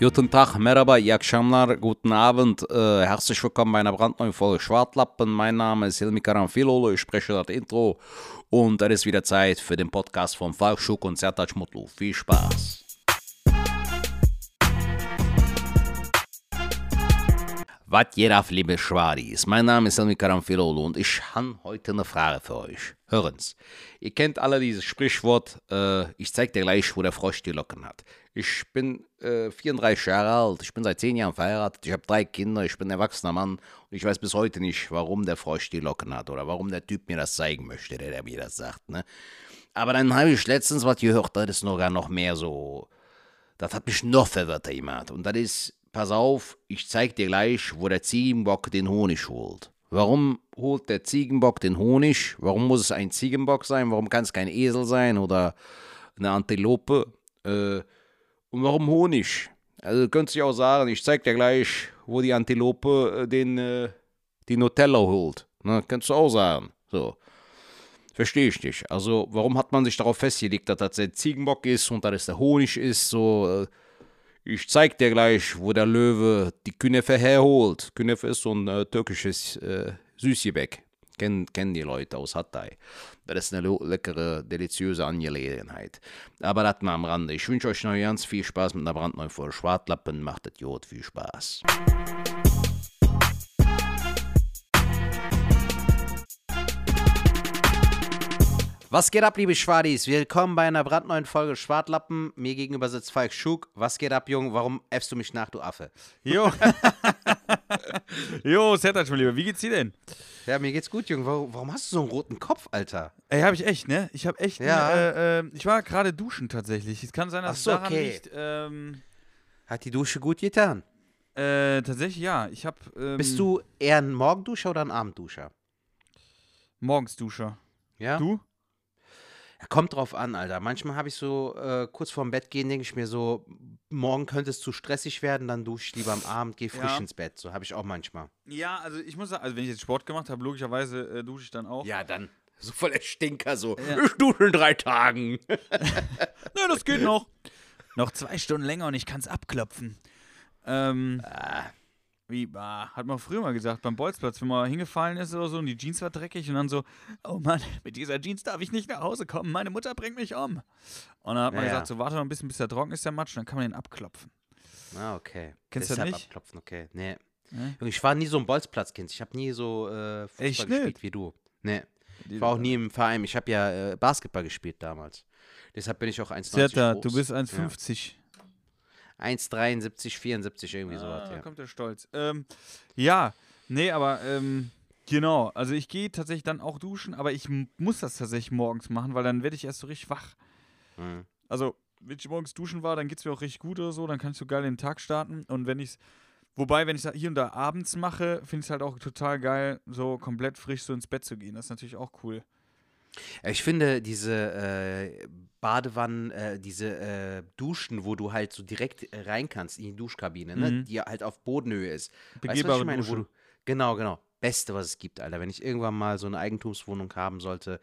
Guten Tag, Merhaba, iyi guten Abend. Äh, herzlich willkommen bei einer brandneuen Folge Schwartlappen. Mein Name ist Hilmi Karamfilolo, ich spreche das Intro und es ist wieder Zeit für den Podcast von Falk Schuck und Sertac Mutlu. Viel Spaß. Was geht liebe Schwadis? Mein Name ist Hilmi Karamfilolo und ich habe heute eine Frage für euch. Hören's. Ihr kennt alle dieses Sprichwort, äh, ich zeig dir gleich, wo der Frosch die Locken hat. Ich bin äh, 34 Jahre alt, ich bin seit 10 Jahren verheiratet, ich habe drei Kinder, ich bin ein erwachsener Mann und ich weiß bis heute nicht, warum der Frosch die Locken hat oder warum der Typ mir das zeigen möchte, der, der mir das sagt. Ne? Aber dann habe ich letztens was gehört, das ist sogar noch mehr so, das hat mich noch verwirrt jemand. Und das ist, pass auf, ich zeig dir gleich, wo der Ziegenbock den Honig holt. Warum holt der Ziegenbock den Honig? Warum muss es ein Ziegenbock sein? Warum kann es kein Esel sein oder eine Antilope? Äh, und warum Honig? Also du könntest du auch sagen, ich zeig dir gleich, wo die Antilope äh, den, äh, die Nutella holt. Ne? Könntest du auch sagen. So. Verstehe ich nicht. Also, warum hat man sich darauf festgelegt, dass das der Ziegenbock ist und dass es der Honig ist? So, äh, ich zeig dir gleich, wo der Löwe die Künefe herholt. Künefe ist so ein äh, türkisches äh, Süßgebäck. Kennen, kennen die Leute aus Hatay. Das ist eine leckere, deliziöse Angelegenheit. Aber das mal am Rande. Ich wünsche euch noch ganz viel Spaß mit einer brandneuen Folge Schwartlappen. Macht das Jod viel Spaß. Was geht ab, liebe Schwadis? Willkommen bei einer brandneuen Folge Schwartlappen. Mir gegenüber sitzt Falk Schug. Was geht ab, Jung? Warum äffst du mich nach, du Affe? Jo. jo, Sertac, mein Lieber, wie geht's dir denn? Ja, mir geht's gut, Jung. Warum, warum hast du so einen roten Kopf, Alter? Ey, hab ich echt, ne? Ich hab echt. Ja. Äh, äh, ich war gerade duschen tatsächlich. Es kann sein, dass so, es daran okay. liegt. Ähm, Hat die Dusche gut getan? äh, tatsächlich ja. Ich hab. Ähm, Bist du eher ein Morgenduscher oder ein Abendduscher? morgens Duscher? Ja? Du? Kommt drauf an, Alter. Manchmal habe ich so, äh, kurz vorm Bett gehen, denke ich mir so, morgen könnte es zu stressig werden, dann dusche ich lieber am Abend, gehe frisch Ja. ins Bett. So habe ich auch manchmal. Ja, also ich muss sagen, also wenn ich jetzt Sport gemacht habe, logischerweise äh, dusche ich dann auch. Ja, dann. So voll der Stinker, so. Ja. Ich dusche in drei Tagen. Na, das geht noch. noch zwei Stunden länger und ich kann's abklopfen. Ähm. Ah. Wie, ah, hat man früher mal gesagt, beim Bolzplatz, wenn man hingefallen ist oder so und die Jeans war dreckig und dann so, oh Mann, mit dieser Jeans darf ich nicht nach Hause kommen, meine Mutter bringt mich um. Und dann hat man Ja, gesagt, ja. so warte noch ein bisschen, bis der trocken ist, der Matsch, dann kann man den abklopfen. Ah, okay. Kennst du das nicht? abklopfen, okay. Nee. Ne? Junge, Ich war nie so ein Bolzplatzkind. Ich habe nie so äh, Fußball Echt gespielt nicht? wie du. Nee. Ich war auch nie im Verein. Ich habe ja äh, Basketball gespielt damals. Deshalb bin ich auch 1,90 Zerta, groß. du bist 1,50. 1,73, 74, irgendwie Ah, sowas, da ja. kommt der Stolz. Ähm, ja, nee, aber ähm, genau. Also ich gehe tatsächlich dann auch duschen, aber ich muss das tatsächlich morgens machen, weil dann werde ich erst so richtig wach. Mhm. Also, wenn ich morgens duschen war, dann geht es mir auch richtig gut oder so, dann kann ich so geil den Tag starten. Und wenn ich wobei, wenn ich es hier und da abends mache, finde ich es halt auch total geil, so komplett frisch so ins Bett zu gehen. Das ist natürlich auch cool. Ja, Ich finde diese äh, Badewannen, äh, diese äh, Duschen, wo du halt so direkt äh, rein kannst in die Duschkabine, ne? Mhm. die halt auf Bodenhöhe ist. Weißt Begehbare ich meine? Dusche. du, genau, genau. Beste, was es gibt, Alter. Wenn ich irgendwann mal so eine Eigentumswohnung haben sollte,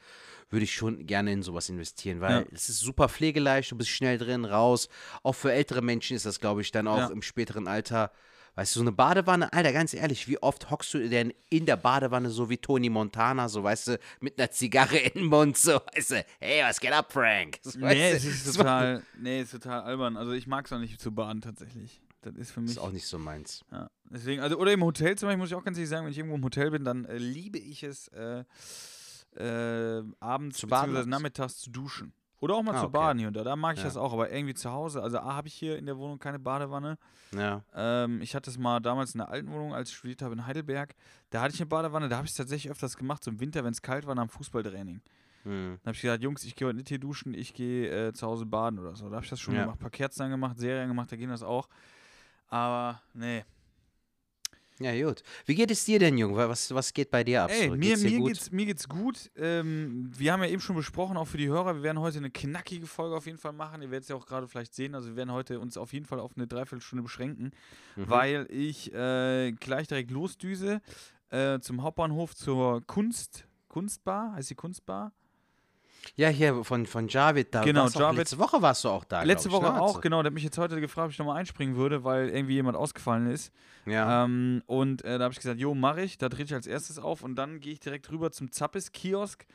würde ich schon gerne in sowas investieren, weil Ja. es ist super pflegeleicht, du bist schnell drin, raus. Auch für ältere Menschen ist das, glaube ich, dann auch Ja. im späteren Alter. Weißt du, so eine Badewanne, Alter, ganz ehrlich, wie oft hockst du denn in der Badewanne so wie Tony Montana, so, weißt du, mit einer Zigarre in den Mund, so, weißt du, hey, was geht ab, Frank? So, Nee, es ist total, nee, ist total albern. Also ich mag es auch nicht zu baden tatsächlich. Das ist für mich. ist auch nicht so meins. Ja, deswegen, also, oder im Hotel zum Beispiel, muss ich auch ganz ehrlich sagen, wenn ich irgendwo im Hotel bin, dann äh, liebe ich es, äh, äh, abends Zu baden bzw. nachmittags zu duschen. Oder auch mal Ah, zu okay. baden hier und da. Da mag ich Ja. das auch, aber irgendwie zu Hause. Also, A, habe ich hier in der Wohnung keine Badewanne. Ja. Ähm, ich hatte es mal damals in der alten Wohnung, als ich studiert habe in Heidelberg. Da hatte ich eine Badewanne, da habe ich es tatsächlich öfters gemacht, so im Winter, wenn es kalt war, nach dem Fußballtraining. Hm. Dann habe ich gesagt, Jungs, ich gehe heute nicht hier duschen, ich gehe äh, zu Hause baden oder so. Da habe ich das schon Ja. gemacht. Ein paar Kerzen angemacht, Serien gemacht, da ging das auch. Aber nee. Ja, gut. Wie geht es dir denn, Junge? Was, was geht bei dir ab? Ey, so? mir, geht's mir, gut? geht's, mir geht's gut. Ähm, wir haben ja eben schon besprochen, auch für die Hörer, wir werden heute eine knackige Folge auf jeden Fall machen. Ihr werdet es ja auch gerade vielleicht sehen. Also wir werden heute uns auf jeden Fall auf eine Dreiviertelstunde beschränken, Mhm. weil ich äh, gleich direkt losdüse äh, zum Hauptbahnhof zur Kunst, Kunstbar, heißt die Kunstbar? Ja, hier von, von Javid da. Genau, Javid. Letzte Woche warst du auch da. Letzte ich, Woche ne? auch, Also- genau. Der hat mich jetzt heute gefragt, ob ich nochmal einspringen würde, weil irgendwie jemand ausgefallen ist. Ja. Ähm, und äh, da habe ich gesagt, jo, mache ich. Da drehe ich als erstes auf und dann gehe ich direkt rüber zum Zappes-Kiosk,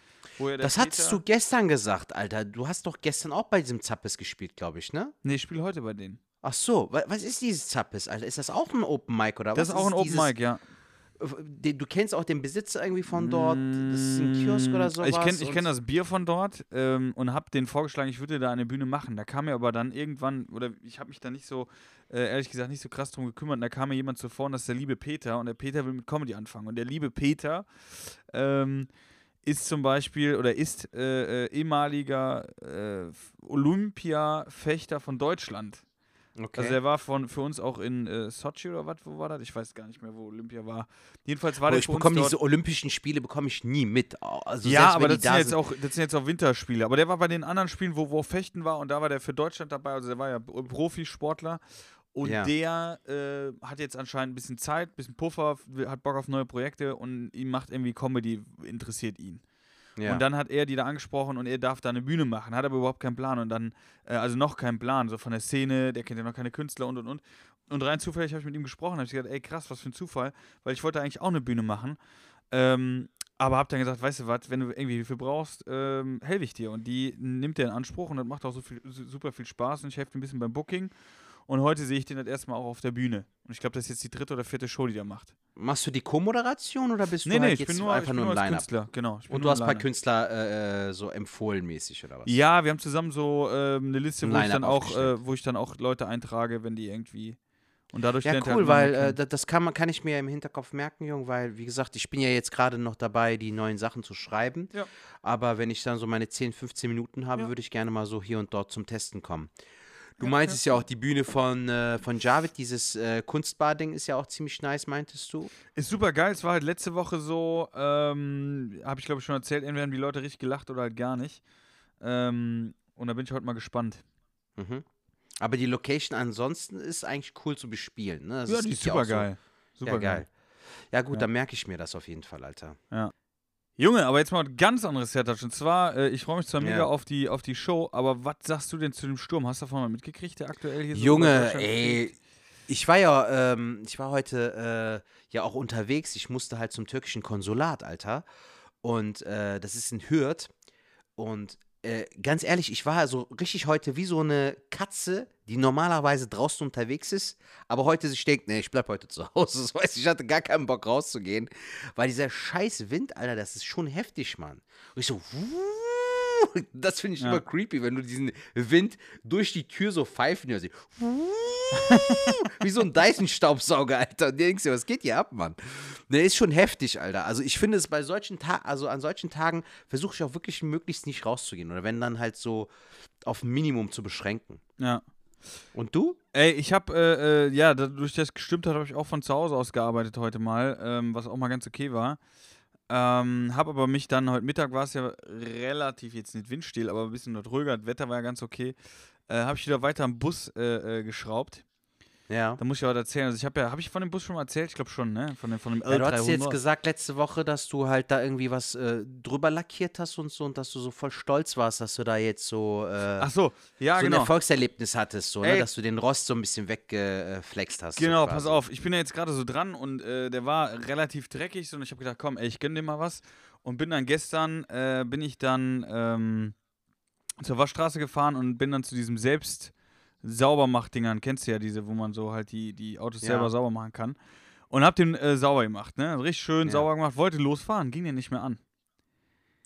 das hattest du gestern gesagt, Alter. Du hast doch gestern auch bei diesem Zappes gespielt, glaube ich, ne? Nee, ich spiele heute bei denen. Ach so, wa- was ist dieses Zappes, Alter? Ist das auch ein Open Mic oder Das was? ist auch ein Open Mic, ja. Den, du kennst auch den Besitzer irgendwie von dort? Das ist ein Kiosk oder sowas? Mm, Ich kenne ich kenn das Bier von dort ähm, und habe den vorgeschlagen, ich würde da eine Bühne machen. Da kam mir aber dann irgendwann, oder ich habe mich da nicht so, äh, ehrlich gesagt, nicht so krass drum gekümmert. Und da kam mir jemand zuvor und das ist der liebe Peter. Und der Peter will mit Comedy anfangen. Und der liebe Peter ähm, ist zum Beispiel oder ist äh, äh, ehemaliger äh, Olympia-Fechter von Deutschland. Okay. Also er war von, für uns auch in äh, Sochi oder was, wo war das? Ich weiß gar nicht mehr, wo Olympia war. Jedenfalls war Aber der ich bekomme diese Olympischen Spiele bekomme ich nie mit. Also ja, aber das sind, da jetzt sind. auch, das sind jetzt auch Winterspiele. Aber der war bei den anderen Spielen, wo, wo Fechten war und da war der für Deutschland dabei. Also der war ja Profisportler. Und Ja. der äh, hat jetzt anscheinend ein bisschen Zeit, ein bisschen Puffer, hat Bock auf neue Projekte und ihm macht irgendwie Comedy, interessiert ihn. Ja. Und dann hat er die da angesprochen und er darf da eine Bühne machen, hat aber überhaupt keinen Plan und dann, äh, also noch keinen Plan, so von der Szene, der kennt ja noch keine Künstler und und und. Und rein zufällig habe ich mit ihm gesprochen, habe ich gesagt, ey krass, was für ein Zufall, weil ich wollte eigentlich auch eine Bühne machen. Ähm, aber hab dann gesagt, weißt du was, wenn du irgendwie Hilfe brauchst, ähm, helfe ich dir. Und die nimmt er in Anspruch und das macht auch so viel, su- super viel Spaß und ich helfe ein bisschen beim Booking. Und heute sehe ich den das erstmal auch auf der Bühne. Und ich glaube, das ist jetzt die dritte oder vierte Show, die er macht. Machst du die Co-Moderation oder bist Nee, du nee, halt ich jetzt bin nur, ich einfach bin nur nur im Line-Up? Künstler, genau. Und du hast ein paar. Künstler äh, äh, so empfohlen mäßig oder was? Ja, wir haben zusammen so ähm, eine Liste, wo ich, dann auch, äh, wo ich dann auch Leute eintrage, wenn die irgendwie. Und dadurch Ja, cool, weil äh, das kann, man, kann ich mir im Hinterkopf merken, Jung, weil, wie gesagt, ich bin ja jetzt gerade noch dabei, die neuen Sachen zu schreiben. Ja. Aber wenn ich dann so meine 10, 15 Minuten habe, Ja. würde ich gerne mal so hier und dort zum Testen kommen. Du Ja, meintest ja. ja auch, die Bühne von, äh, von Javid, dieses äh, Kunstbar-Ding ist ja auch ziemlich nice, meintest du? Ist super geil. Es war halt letzte Woche so, ähm, habe ich glaube ich schon erzählt, entweder haben die Leute richtig gelacht oder halt gar nicht. Ähm, und da bin ich heute mal gespannt. Mhm. Aber die Location ansonsten ist eigentlich cool zu bespielen. Ne? Also ja, es die ist ja super so- geil. Super ja, geil. Ja, gut, Ja. dann merke ich mir das auf jeden Fall, Alter. Junge, aber jetzt mal ein ganz anderes Setup. Und zwar, äh, ich freue mich zwar Ja. mega auf die, auf die Show, aber was sagst du denn zu dem Sturm? Hast du davon mal mitgekriegt, der aktuell hier so Junge, Deutschland ey, ich war ja, ähm, ich war heute äh, ja auch unterwegs. Ich musste halt zum türkischen Konsulat, Alter. Und äh, das ist in Hürth. Und äh, ganz ehrlich, ich war so richtig heute wie so eine Katze, die normalerweise draußen unterwegs ist, aber heute sich denkt, nee, ich bleib heute zu Hause. Das heißt, ich hatte gar keinen Bock rauszugehen, weil dieser scheiß Wind, Alter, das ist schon heftig, Mann. Und ich so, das finde ich Ja. immer creepy, wenn du diesen Wind durch die Tür so pfeifen hörst. Wie so ein Dyson-Staubsauger, Alter. Und denkst dir, was geht hier ab, Mann? Ne, ist schon heftig, Alter. Also ich finde es bei solchen Tagen, also an solchen Tagen versuche ich auch wirklich möglichst nicht rauszugehen. Oder wenn dann halt so auf Minimum zu beschränken. Ja. Und du? Ey, ich habe, äh, äh, ja, dadurch, dass es gestimmt hat, habe ich auch von zu Hause aus gearbeitet heute mal, ähm, was auch mal ganz okay war. Ähm, habe aber mich dann, heute Mittag war es ja relativ, jetzt nicht windstill, aber ein bisschen dort ruhiger, das Wetter war ja ganz okay, äh, habe ich wieder weiter am Bus äh, äh, geschraubt. Ja. Da muss ich aber erzählen, also ich habe ja, habe ich von dem Bus schon mal erzählt? Ich glaube schon, ne? Von dem, von dem L300. ja du hast jetzt gesagt letzte Woche, dass du halt da irgendwie was äh, drüber lackiert hast und so und dass du so voll stolz warst, dass du da jetzt so, äh, Ach so, ja, so ein genau. Erfolgserlebnis hattest, so, ne? Dass du den Rost so ein bisschen weggeflext hast. Genau, so pass auf. Ich bin ja jetzt gerade so dran und äh, der war relativ dreckig so, und ich habe gedacht, komm, ey, ich gönn dir mal was. Und bin dann gestern, äh, bin ich dann ähm, zur Waschstraße gefahren und bin dann zu diesem selbst Saubermach-Dingern, kennst du ja diese, wo man so halt die, die Autos Ja. selber sauber machen kann. Und hab den äh, sauber gemacht, ne? Richtig schön Ja. sauber gemacht, wollte losfahren, ging den nicht mehr an.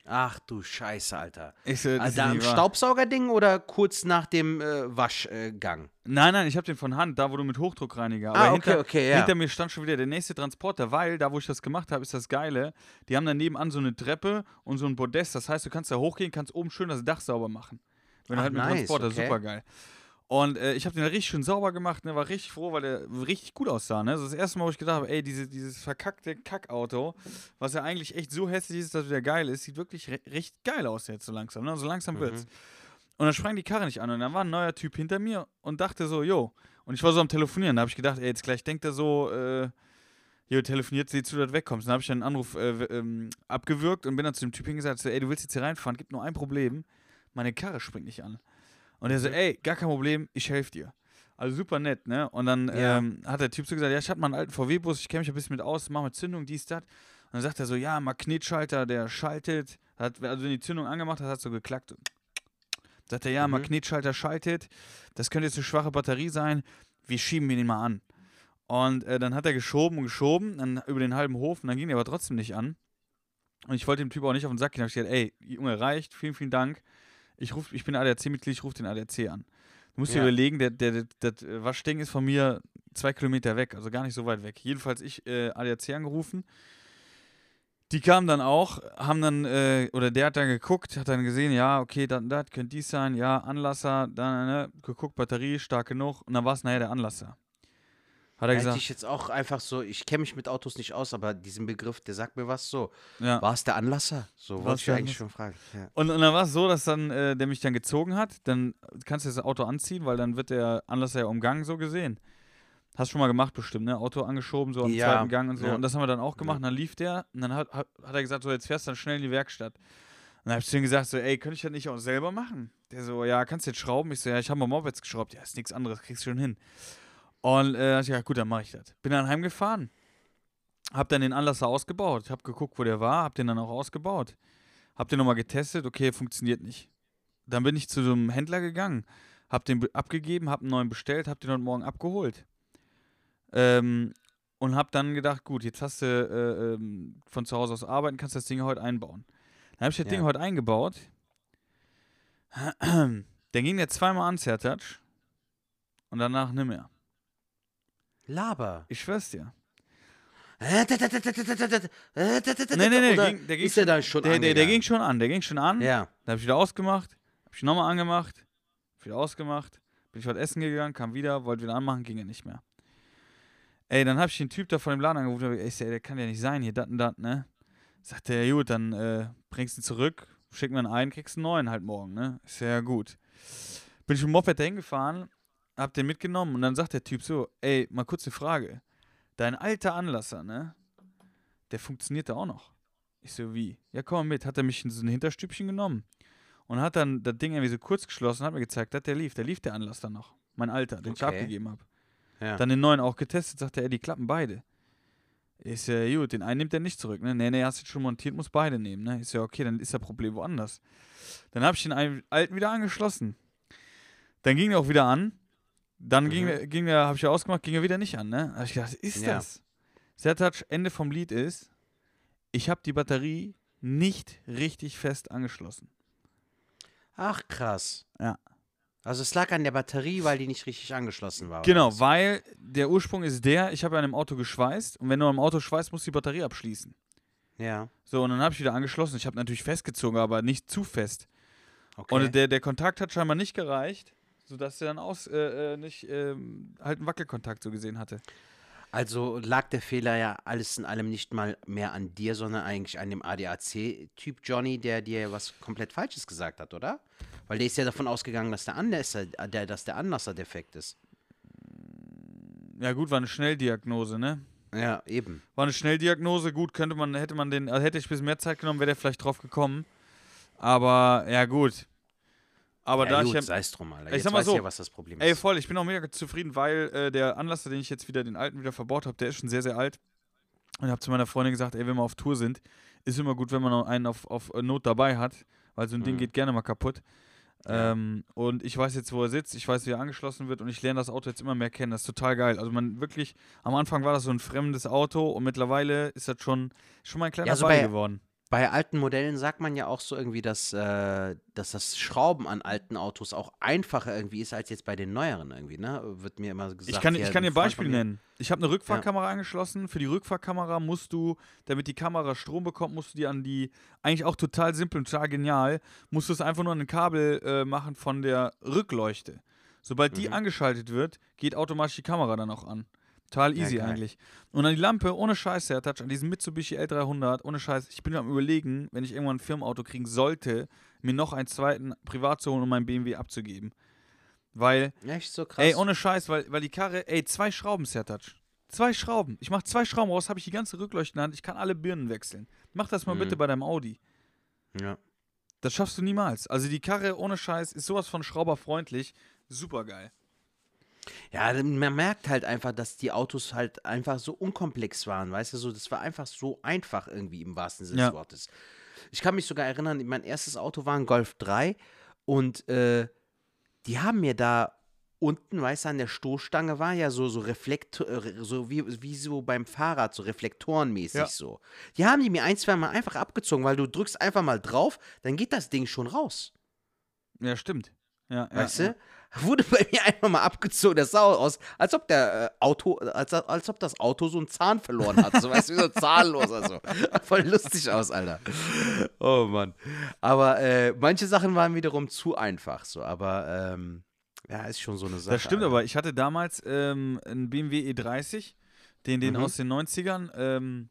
Ach du Scheiße, Alter. Ich das Also da wahr. Staubsaugerding oder kurz nach dem äh, Waschgang? Nein, nein, ich habe den von Hand, da wo du mit Hochdruckreiniger. Ah, Aber okay, hinter, okay, ja. hinter mir stand schon wieder der nächste Transporter, weil da, wo ich das gemacht habe, ist das Geile. Die haben dann nebenan so eine Treppe und so ein Podest. Das heißt, du kannst da hochgehen, kannst oben schön das Dach sauber machen. Wenn du Ach, halt mit nice, Transporter, okay. super geil. Und äh, ich habe den richtig schön sauber gemacht, ne, war richtig froh, weil der richtig gut aussah. Ne? Das ist das erste Mal, wo ich gedacht habe, ey, diese, dieses verkackte Kackauto, was ja eigentlich echt so hässlich ist, dass wieder geil ist, sieht wirklich re recht geil aus jetzt so langsam. Ne? So langsam wird's. Und dann sprang die Karre nicht an und dann war ein neuer Typ hinter mir und dachte so, jo. Und ich war so am Telefonieren, da habe ich gedacht, ey, jetzt gleich denkt er so, äh, Jo, telefoniert, sieh zu, dass du wegkommst. Dann habe ich einen Anruf äh, ähm, abgewürgt und bin dann zu dem Typ hingesagt, so, ey, du willst jetzt hier reinfahren, gibt nur ein Problem, meine Karre springt nicht an. Und er so, ey, gar kein Problem, ich helfe dir. Also super nett, ne? Und dann Ja. ähm, hat der Typ so gesagt, ja, ich hatte mal einen alten VW-Bus, ich kenne mich ein bisschen mit aus, mach mal Zündung, dies, das. Und dann sagt er so, ja, Magnetschalter, der schaltet, hat, also wenn die Zündung angemacht hat, hat so geklackt. So. Sagt er, ja, Mhm. Magnetschalter schaltet, das könnte jetzt eine schwache Batterie sein, wir schieben den mal an. Und äh, dann hat er geschoben und geschoben, dann über den halben Hof, und dann ging der aber trotzdem nicht an. Und ich wollte dem Typ auch nicht auf den Sack gehen. Da habe ich gesagt, ey, Junge, reicht, vielen, vielen Dank. Ich, ruf, ich bin ADAC-Mitglied, ich rufe den ADAC an. Du musst dir Ja. überlegen, der, der, der, das äh, Waschding ist von mir zwei Kilometer weg, also gar nicht so weit weg. Jedenfalls ich äh, ADAC angerufen. Die kamen dann auch, haben dann, äh, oder der hat dann geguckt, hat dann gesehen, ja, okay, das, das könnte dies sein, ja, Anlasser, dann, ne, geguckt, Batterie stark genug, und dann war es nachher der Anlasser. Hat er Hätte gesagt, ich jetzt auch einfach so, ich kenne mich mit Autos nicht aus, aber diesen Begriff, der sagt mir was so. ja. War es der Anlasser? So wollte ich eigentlich schon fragen. Ja. Und, und dann war es so, dass dann äh, der mich dann gezogen hat. Dann kannst du das Auto anziehen, weil dann wird der Anlasser ja umgangen, so gesehen. Hast schon mal gemacht bestimmt, ne? Auto angeschoben, so am Ja, zweiten Gang und so. Und das haben wir dann auch gemacht. Und dann lief der und dann hat, hat, hat er gesagt, so jetzt fährst du dann schnell in die Werkstatt. Und dann hab ich zu ihm gesagt, so, ey, könnte ich das nicht auch selber machen? Der so, ja, kannst du jetzt schrauben? Ich so, ja, ich habe mal Mopeds geschraubt. Ja, ist nichts anderes, kriegst du schon hin. Und äh, ich, ja, gut, dann mache ich das. Bin dann heimgefahren. Hab dann den Anlasser ausgebaut. Hab geguckt, wo der war, hab den dann auch ausgebaut. Hab den nochmal getestet, okay, funktioniert nicht. Dann bin ich zu so einem Händler gegangen, hab den be- abgegeben, hab einen neuen bestellt, hab den heute Morgen abgeholt. Ähm, und hab dann gedacht, gut, jetzt hast du äh, ähm, von zu Hause aus arbeiten, kannst das Ding heute einbauen. Dann habe ich das Ding Ja. heute eingebaut. Dann ging der zweimal an, Zertatsch. Und danach nicht mehr. Laber. Ich schwör's dir. Nee, Oder ging- der ging ist der da schon Der, der, ging schon an, der ging schon an. Ja. Dann habe ich wieder ausgemacht, habe ich nochmal angemacht, hab wieder ausgemacht, bin ich was essen gegangen, kam wieder, wollte wieder anmachen, ging er nicht mehr. Ey, dann habe ich den Typ da von dem Laden angerufen, hab ich, ey, der kann ja nicht sein, hier, dat und dat, ne? Sagt er, ja gut, dann äh, bringst du ihn zurück, schick mir einen ein, kriegst einen neuen halt morgen, ne? Ist ja gut. Bin ich mit dem Moped dahin gefahren, hab den mitgenommen und dann sagt der Typ so, ey, mal kurz eine Frage. Dein alter Anlasser, ne? Der funktioniert da auch noch. Ich so, wie? Ja, komm mal mit. Hat er mich in so ein Hinterstübchen genommen und hat dann das Ding irgendwie so kurz geschlossen und hat mir gezeigt, dass der lief. Der lief der Anlasser noch. Mein alter, den ich Okay. abgegeben habe. ja. Dann den neuen auch getestet, sagte er, die klappen beide. Ist ja gut, den einen nimmt er nicht zurück, ne? Nee, nee, hast du schon montiert, muss beide nehmen, ne? Ist ja okay, dann ist das Problem woanders. Dann habe ich den alten wieder angeschlossen. Dann ging er auch wieder an. Dann ging, Mhm. er- ging er, habe ich ja ausgemacht, ging er wieder nicht an, ne? Da hab ich gedacht, was ist Ja. das? Sertac, Ende vom Lied ist, ich habe die Batterie nicht richtig fest angeschlossen. Ach, krass. Ja. Also es lag an der Batterie, weil die nicht richtig angeschlossen war. Genau, was? weil der Ursprung ist der, ich habe an einem Auto geschweißt und wenn du am Auto schweißt, musst du die Batterie abschließen. Ja. So, und dann habe ich wieder angeschlossen. Ich habe natürlich festgezogen, aber nicht zu fest. Okay. Und der, der Kontakt hat scheinbar nicht gereicht, sodass er dann aus, äh, äh, nicht ähm, halt einen Wackelkontakt so gesehen hatte. Also lag der Fehler ja alles in allem nicht mal mehr an dir, sondern eigentlich an dem ADAC-Typ Johnny, der dir was komplett Falsches gesagt hat, oder? Weil der ist ja davon ausgegangen, dass der Anlasser, der, dass der Anlasser defekt ist. Ja, gut, war eine Schnelldiagnose, ne? Ja, eben. War eine Schnelldiagnose, gut, könnte man, hätte man den, also hätte ich ein bisschen mehr Zeit genommen, wäre der vielleicht drauf gekommen. Aber, ja, gut. Aber ja, da gut, ich sei drum, Alter. Ich Jetzt sag mal weißt du so, ja, was das Problem Ey, ist. voll, ich bin auch mega zufrieden, weil äh, der Anlasser, den ich jetzt wieder, den alten wieder verbaut habe, der ist schon sehr, sehr alt. Und ich habe zu meiner Freundin gesagt, ey, wenn wir auf Tour sind, ist immer gut, wenn man noch einen auf, auf Not dabei hat, weil so ein Ding Mhm. geht gerne mal kaputt. Ja. Ähm, und ich weiß jetzt, wo er sitzt, ich weiß, wie er angeschlossen wird und ich lerne das Auto jetzt immer mehr kennen. Das ist total geil. Also man wirklich, am Anfang war das so ein fremdes Auto und mittlerweile ist das schon, schon mal ein kleiner Ja, so Ball geworden. Bei alten Modellen sagt man ja auch so irgendwie, dass, äh, dass das Schrauben an alten Autos auch einfacher irgendwie ist als jetzt bei den neueren irgendwie, ne? Wird mir immer gesagt. Ich kann, ich kann dir ein Beispiel nennen. Ich habe eine Rückfahrkamera angeschlossen. Für die Rückfahrkamera musst du, damit die Kamera Strom bekommt, musst du die an die, eigentlich auch total simpel und total genial, musst du es einfach nur an ein Kabel äh, machen von der Rückleuchte. Sobald die Mhm. angeschaltet wird, geht automatisch die Kamera dann auch an. Total Ja, easy geil. eigentlich. Und an die Lampe, ohne Scheiß, der Touch, an diesem Mitsubishi L300, ohne Scheiß, ich bin am überlegen, wenn ich irgendwann ein Firmenauto kriegen sollte, mir noch einen zweiten privat zu holen, um meinen BMW abzugeben. Weil Echt so krass. Ey, ohne Scheiß, weil, weil die Karre, ey, zwei Schrauben, Sertac. Zwei Schrauben. Ich mache zwei Schrauben raus, habe ich die ganze Rückleuchte in der Hand. Ich kann alle Birnen wechseln. Mach das mal Mhm. bitte bei deinem Audi. Ja. Das schaffst du niemals. Also die Karre ohne Scheiß ist sowas von schrauberfreundlich. Super geil. Ja, man merkt halt einfach, dass die Autos halt einfach so unkomplex waren, weißt du, so, das war einfach so einfach irgendwie im wahrsten Sinne Ja. des Wortes. Ich kann mich sogar erinnern, mein erstes Auto war ein Golf 3 und äh, die haben mir da unten, weißt du, an der Stoßstange war ja so, so Reflektor, äh, so wie, wie so beim Fahrrad, so reflektorenmäßig Ja. so. Die haben die mir ein, zwei Mal einfach abgezogen, weil du drückst einfach mal drauf, dann geht das Ding schon raus. Ja, stimmt. Ja, Weißt ja, du? Wurde bei mir einfach mal abgezogen. Das sah aus, als ob der äh, Auto, als, als ob das Auto so einen Zahn verloren hat. So, weißt du, wie so zahnlos. Also. Voll lustig aus, Alter. Oh Mann. Aber äh, manche Sachen waren wiederum zu einfach. So, aber ähm, ja, ist schon so eine Sache. Das stimmt, Alter. aber ich hatte damals ähm, einen BMW E30, den, den Mhm. aus den 90ern, ähm,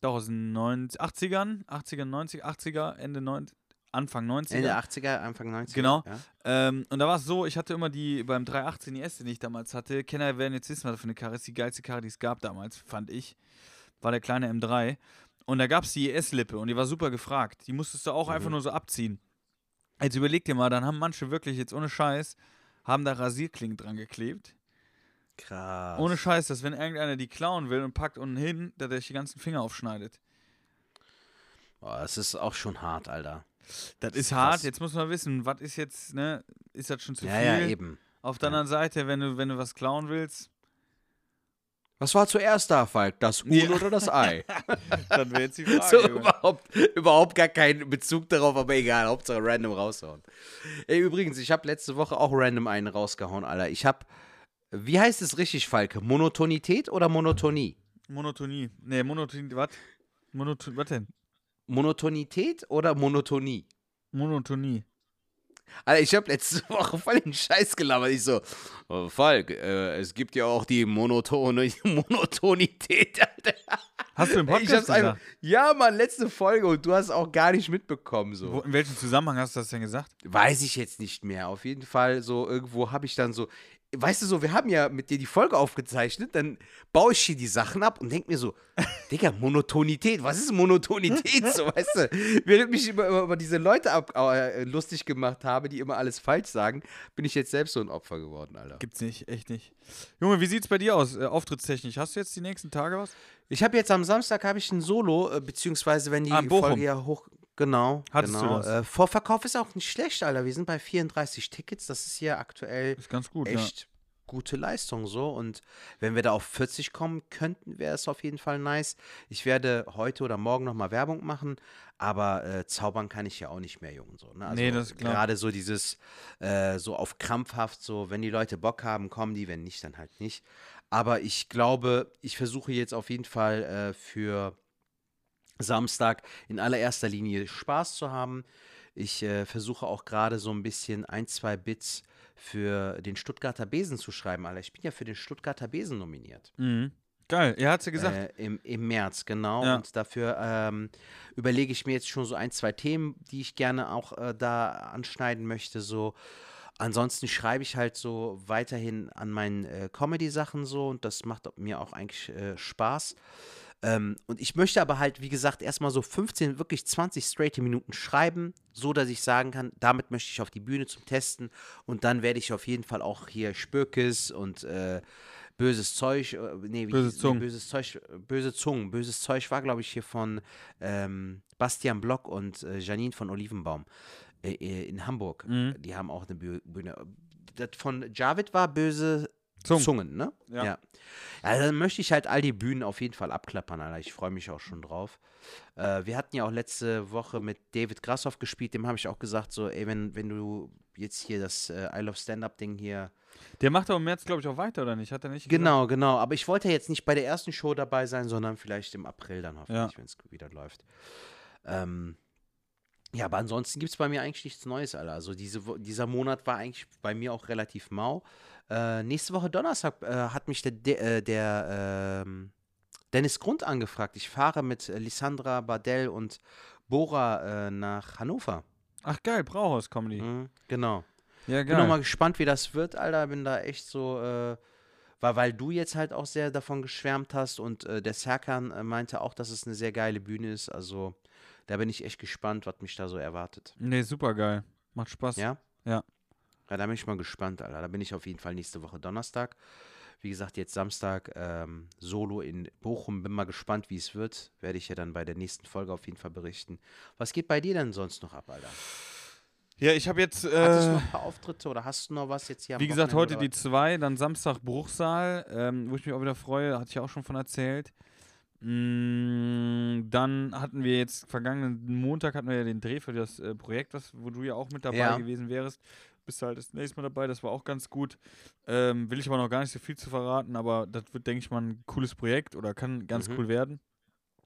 doch aus den 90, 80ern, 80er, 90, 80er, Ende 90, Anfang 90er. Ende 80er, Anfang 90er. Genau. Ja? Ähm, und da war es so, ich hatte immer die, beim 318 IS, den ich damals hatte, Kenner werden jetzt wissen, was für eine Karre ist, die geilste Karre, die es gab damals, fand ich, war der kleine M3. Und da gab es die IS-Lippe und die war super gefragt. Die musstest du auch einfach Mhm. nur so abziehen. Jetzt überleg dir mal, dann haben manche wirklich jetzt ohne Scheiß, haben da Rasierklingen dran geklebt. Krass. Ohne Scheiß, dass wenn irgendeiner die klauen will und packt unten hin, dass er sich die ganzen Finger aufschneidet. Boah, das ist auch schon hart, Alter. Das ist Krass. hart. Jetzt muss man wissen, was ist jetzt, ne? Ist das schon zu Ja, viel? ja, eben. Auf der Ja. anderen Seite, wenn du, wenn du was klauen willst, Was war zuerst da, Falk? Das Huhn Ja. oder das Ei? dann wäre jetzt die Frage. So überhaupt, überhaupt gar keinen Bezug darauf, aber egal, Hauptsache random raushauen. Ey, übrigens, ich habe letzte Woche auch random einen rausgehauen, Alter. Ich habe, wie heißt es richtig, Falke? Monotonität oder Monotonie? Monotonie. Nee, Monotonie, was? Monotonie, was denn? Monotonität oder Monotonie? Monotonie. Alter, ich habe letzte Woche voll den Scheiß gelabert. Ich so, oh, Falk, äh, es gibt ja auch die Monotone, Monotonität, Alter. Hast du im Podcast hab's einfach, gesagt? ja, Mann, letzte Folge und du hast auch gar nicht mitbekommen, so. Wo, in welchem Zusammenhang hast du das denn gesagt? Weiß ich jetzt nicht mehr. Auf jeden Fall, so irgendwo habe ich dann so. Weißt du so, wir haben ja mit dir die Folge aufgezeichnet, dann baue ich hier die Sachen ab und denke mir so, Digga, Monotonität, was ist Monotonität? So, weißt du, während ich über, über, über diese Leute ab, äh, lustig gemacht habe, die immer alles falsch sagen, bin ich jetzt selbst so ein Opfer geworden, Alter. Gibt's nicht, echt nicht. Junge, wie sieht's bei dir aus, äh, auftrittstechnisch? Hast du jetzt die nächsten Tage was? Ich habe jetzt am Samstag habe ich ein Solo, äh, beziehungsweise wenn die Ah. Folge ja hoch. Genau. Hattest du genau. das? Äh, Vorverkauf ist auch nicht schlecht, Alter. Wir sind bei 34 Tickets. Das ist hier aktuell Ist ganz gut, echt gute Leistung so. Und wenn wir da auf 40 kommen könnten, wäre es auf jeden Fall nice. Ich werde heute oder morgen nochmal Werbung machen, aber äh, zaubern kann ich ja auch nicht mehr, Jungen. So, ne? also Nee, das ist klar. Gerade so dieses, äh, so auf krampfhaft, so, wenn die Leute Bock haben, kommen die, wenn nicht, dann halt nicht. Aber ich glaube, ich versuche jetzt auf jeden Fall äh, für Samstag in allererster Linie Spaß zu haben. Ich äh, versuche auch gerade so ein bisschen ein, zwei Bits für den Stuttgarter Besen zu schreiben, Alter. Ich bin ja für den Stuttgarter Besen nominiert. ja. Mhm. Geil, ja, hat sie gesagt. Äh, im, Im März, genau. Ja. Und dafür ähm, überlege ich mir jetzt schon so ein, zwei Themen, die ich gerne auch äh, da anschneiden möchte. So. Ansonsten schreibe ich halt so weiterhin an meinen äh, Comedy-Sachen so und das macht mir auch eigentlich äh, Spaß. Ähm, und ich möchte aber halt, wie gesagt, erstmal so 15, wirklich 20 straight Minuten schreiben, so dass ich sagen kann, damit möchte ich auf die Bühne zum Testen und dann werde ich auf jeden Fall auch hier Spökes und äh, böses Zeug, äh, nee, wie Böse hieß- nee, Zungen. böses Zeug, böse Zungen, böses Zeug war, glaube ich, hier von ähm, Bastian Block und äh, Janine von Olivenbaum äh, äh, in Hamburg. Mhm. Die haben auch eine Bü- Bühne. Das von Javid war böse Zungen. Zungen, ne? Ja. ja. Ja, dann möchte ich halt all die Bühnen auf jeden Fall abklappern, Alter. Ich freue mich auch schon drauf. Äh, wir hatten ja auch letzte Woche mit David Grassoff gespielt, dem habe ich auch gesagt, so, ey, wenn, wenn du jetzt hier das äh, I Love Stand-Up-Ding hier. Der macht aber im März, glaube ich, auch weiter, oder nicht? Hat er nicht? Genau, genau. Aber ich wollte jetzt nicht bei der ersten Show dabei sein, sondern vielleicht im April dann hoffentlich, wenn es wieder läuft. Ähm, ja, aber ansonsten gibt es bei mir eigentlich nichts Neues, Alter. Also diese, dieser Monat war eigentlich bei mir auch relativ mau. Äh, nächste Woche Donnerstag äh, hat mich der, der, äh, der ähm, Dennis Grund angefragt. Ich fahre mit äh, Lissandra Bardell und Bora äh, nach Hannover. Ach geil, Brauhaus-Comedy. Mhm, genau. Ja, Bin geil. mal gespannt, wie das wird, Alter. Bin da echt so, äh, Weil, weil du jetzt halt auch sehr davon geschwärmt hast und äh, der Serkan äh, meinte auch, dass es eine sehr geile Bühne ist. Also da bin ich echt gespannt, was mich da so erwartet. Nee, super geil. Macht Spaß. Ja? Ja. Ja, da bin ich mal gespannt, Alter. Da bin ich auf jeden Fall nächste Woche Donnerstag. Wie gesagt, jetzt Samstag ähm, Solo in Bochum. Bin mal gespannt, wie es wird. Werde ich ja dann bei der nächsten Folge auf jeden Fall berichten. Was geht bei dir denn sonst noch ab, Alter? Ja, ich habe jetzt. Hattest du Äh, noch ein paar Auftritte oder hast du noch was jetzt hier am wie gesagt, heute Wochenende die zwei, dann Samstag Bruchsal, ähm, wo ich mich auch wieder freue, hatte ich auch schon von erzählt. Mm, dann hatten wir jetzt vergangenen Montag hatten wir ja den Dreh für das äh, Projekt, was, wo du ja auch mit dabei Ja. gewesen wärst. Bist halt das nächste Mal dabei, das war auch ganz gut. Ähm, will ich aber noch gar nicht so viel zu verraten, aber das wird, denke ich mal, ein cooles Projekt oder kann ganz Mhm. cool werden.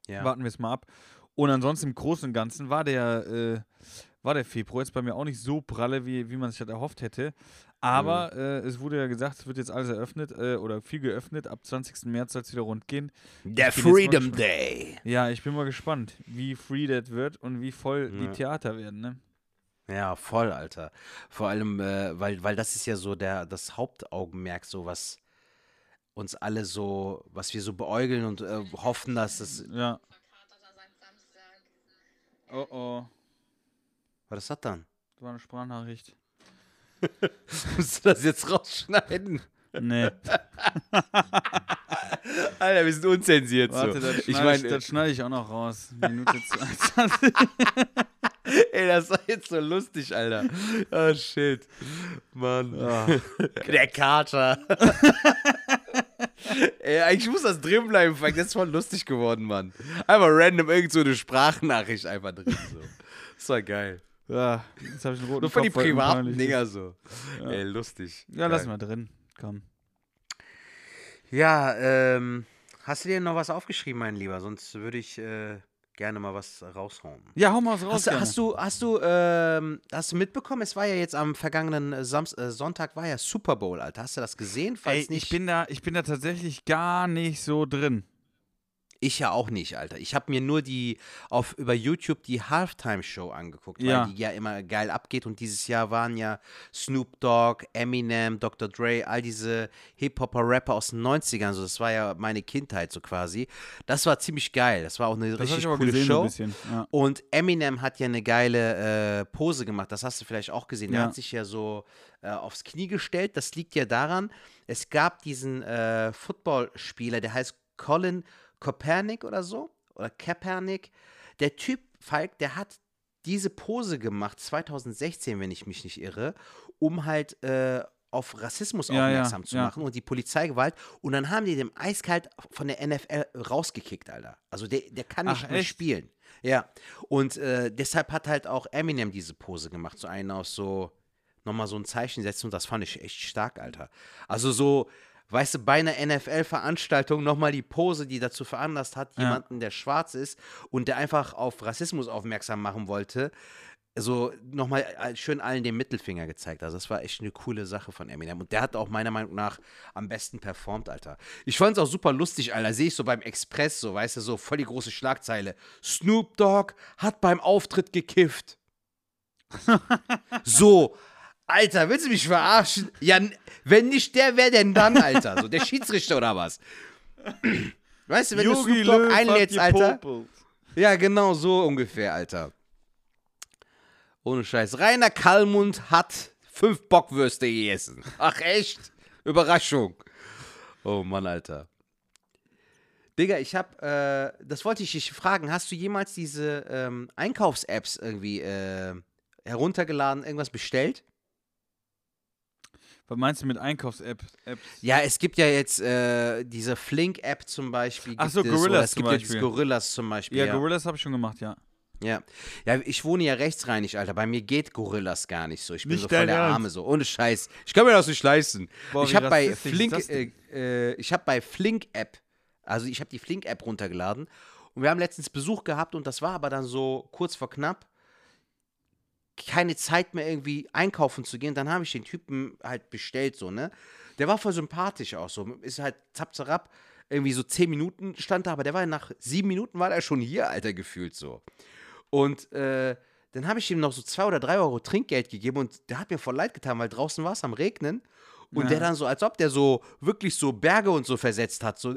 Ja. Warten wir es mal ab. Und ansonsten im Großen und Ganzen war der, äh, war der Februar jetzt bei mir auch nicht so pralle, wie, wie man sich das erhofft hätte. Aber Mhm. äh, es wurde ja gesagt, es wird jetzt alles eröffnet äh, oder viel geöffnet. Ab 20. März soll es wieder rund gehen. Der Freedom. Day. Ja, ich bin mal gespannt, wie free das wird und wie voll Ja. die Theater werden. Ne? Ja, voll, Alter. Vor allem, äh, weil, weil das ist ja so der, das Hauptaugenmerk, so was uns alle so, was wir so beäugeln und äh, hoffen, dass das. Ja. Oh oh, Was ist das dann? das war eine Sprachnachricht. Musst du das jetzt rausschneiden? Nee, Alter, wir sind unzensiert warte, so. das schneide ich, meine, das schneide ich auch noch raus. Minute 22. ey, das war jetzt so lustig, Alter. Oh, shit. Mann. Ah. Der Kater. ey, eigentlich muss das drin bleiben, Frank. Das ist voll lustig geworden, Mann. Einfach random irgend so eine Sprachnachricht einfach drin. So. Das war geil. Ja, jetzt habe ich einen roten Nur von die privaten Dinger so. Ey, lustig. Ja, lass mal drin. Komm. Ja, ähm, hast du dir noch was aufgeschrieben, mein Lieber? Sonst würde ich äh, gerne mal was raushauen. Ja, hau mal was raus. Hast, du- gerne. hast du, hast du, ähm, hast du mitbekommen? Es war ja jetzt am vergangenen äh, Samst äh, Sonntag war ja Super Bowl, Alter. Hast du das gesehen? Falls Ey, nicht, ich bin, da, ich bin da tatsächlich gar nicht so drin. Ich ja auch nicht, Alter. Ich habe mir nur die auf über YouTube die Halftime Show angeguckt, Ja. weil die ja immer geil abgeht und dieses Jahr waren ja Snoop Dogg, Eminem, Dr. Dre, all diese Hip-Hopper Rapper aus den 90ern, so das war ja meine Kindheit so quasi. Das war ziemlich geil. Das war auch eine Das richtig coole gesehen Show. Ja. Und Eminem hat ja eine geile äh, Pose gemacht, das hast du vielleicht auch gesehen. Der Ja. hat sich ja so äh, aufs Knie gestellt. Das liegt ja daran, es gab diesen äh, Footballspieler, der heißt Colin Kopernik oder so, oder Kaepernick. Der Typ, Falk, der hat diese Pose gemacht, 2016, wenn ich mich nicht irre, um halt äh, auf Rassismus Ja, ja, aufmerksam zu ja. machen und die Polizeigewalt. Und dann haben die dem eiskalt von der NFL rausgekickt, Alter. Also der, der kann nicht Ach, mehr echt? spielen. Ja. Und äh, deshalb hat halt auch Eminem diese Pose gemacht. So einen aus so, nochmal so ein Zeichen setzen und das fand ich echt stark, Alter. Also so, weißt du, bei einer NFL-Veranstaltung nochmal die Pose, die dazu veranlasst hat, Ja. jemanden, der schwarz ist und der einfach auf Rassismus aufmerksam machen wollte, so nochmal schön allen den Mittelfinger gezeigt. Also das war echt eine coole Sache von Eminem. Und der hat auch meiner Meinung nach am besten performt, Alter. Ich fand es auch super lustig, Alter. Sehe ich so beim Express, so, weißt du, so voll die große Schlagzeile. Snoop Dogg hat beim Auftritt gekifft. so, Alter, willst du mich verarschen? Ja, wenn nicht der, wer denn dann, Alter? So, der Schiedsrichter oder was? Weißt du, wenn du Snoop Dogg einlädst, Alter. Ja, genau so ungefähr, Alter. Ohne Scheiß. Rainer Kallmund hat fünf Bockwürste gegessen. Ach echt? Überraschung. Oh Mann, Alter. Digga, ich hab, äh, das wollte ich dich fragen, hast du jemals diese ähm, Einkaufs-Apps irgendwie äh, heruntergeladen, irgendwas bestellt? Was meinst du mit Einkaufs-Apps? Apps? Ja, es gibt ja jetzt äh, diese Flink-App zum Beispiel. Ach gibt so, es, oder Gorillas Es zum gibt jetzt Beispiel. Gorillas zum Beispiel. Ja, ja. Gorillas habe ich schon gemacht, ja. Ja. ja, ich wohne ja rechtsrheinig, Alter. Bei mir geht Gorillas gar nicht so. Ich bin Nicht so voll der? Arme so. Ohne Scheiß. Ich kann mir das nicht leisten. Boah, ich habe bei Flink, äh, äh, ich habe bei Flink App, also ich habe die Flink App runtergeladen und wir haben letztens Besuch gehabt und das war aber dann so kurz vor knapp keine Zeit mehr irgendwie einkaufen zu gehen. Dann habe ich den Typen halt bestellt so, ne? Der war voll sympathisch auch so. Ist halt zapp, zapp, irgendwie so zehn Minuten stand da, aber der war nach sieben Minuten war er schon hier, Alter, gefühlt so. Und äh, dann habe ich ihm noch so zwei oder drei Euro Trinkgeld gegeben und der hat mir voll leid getan, weil draußen war es am Regnen. Und Ja. der dann so, als ob der so wirklich so Berge und so versetzt hat. So,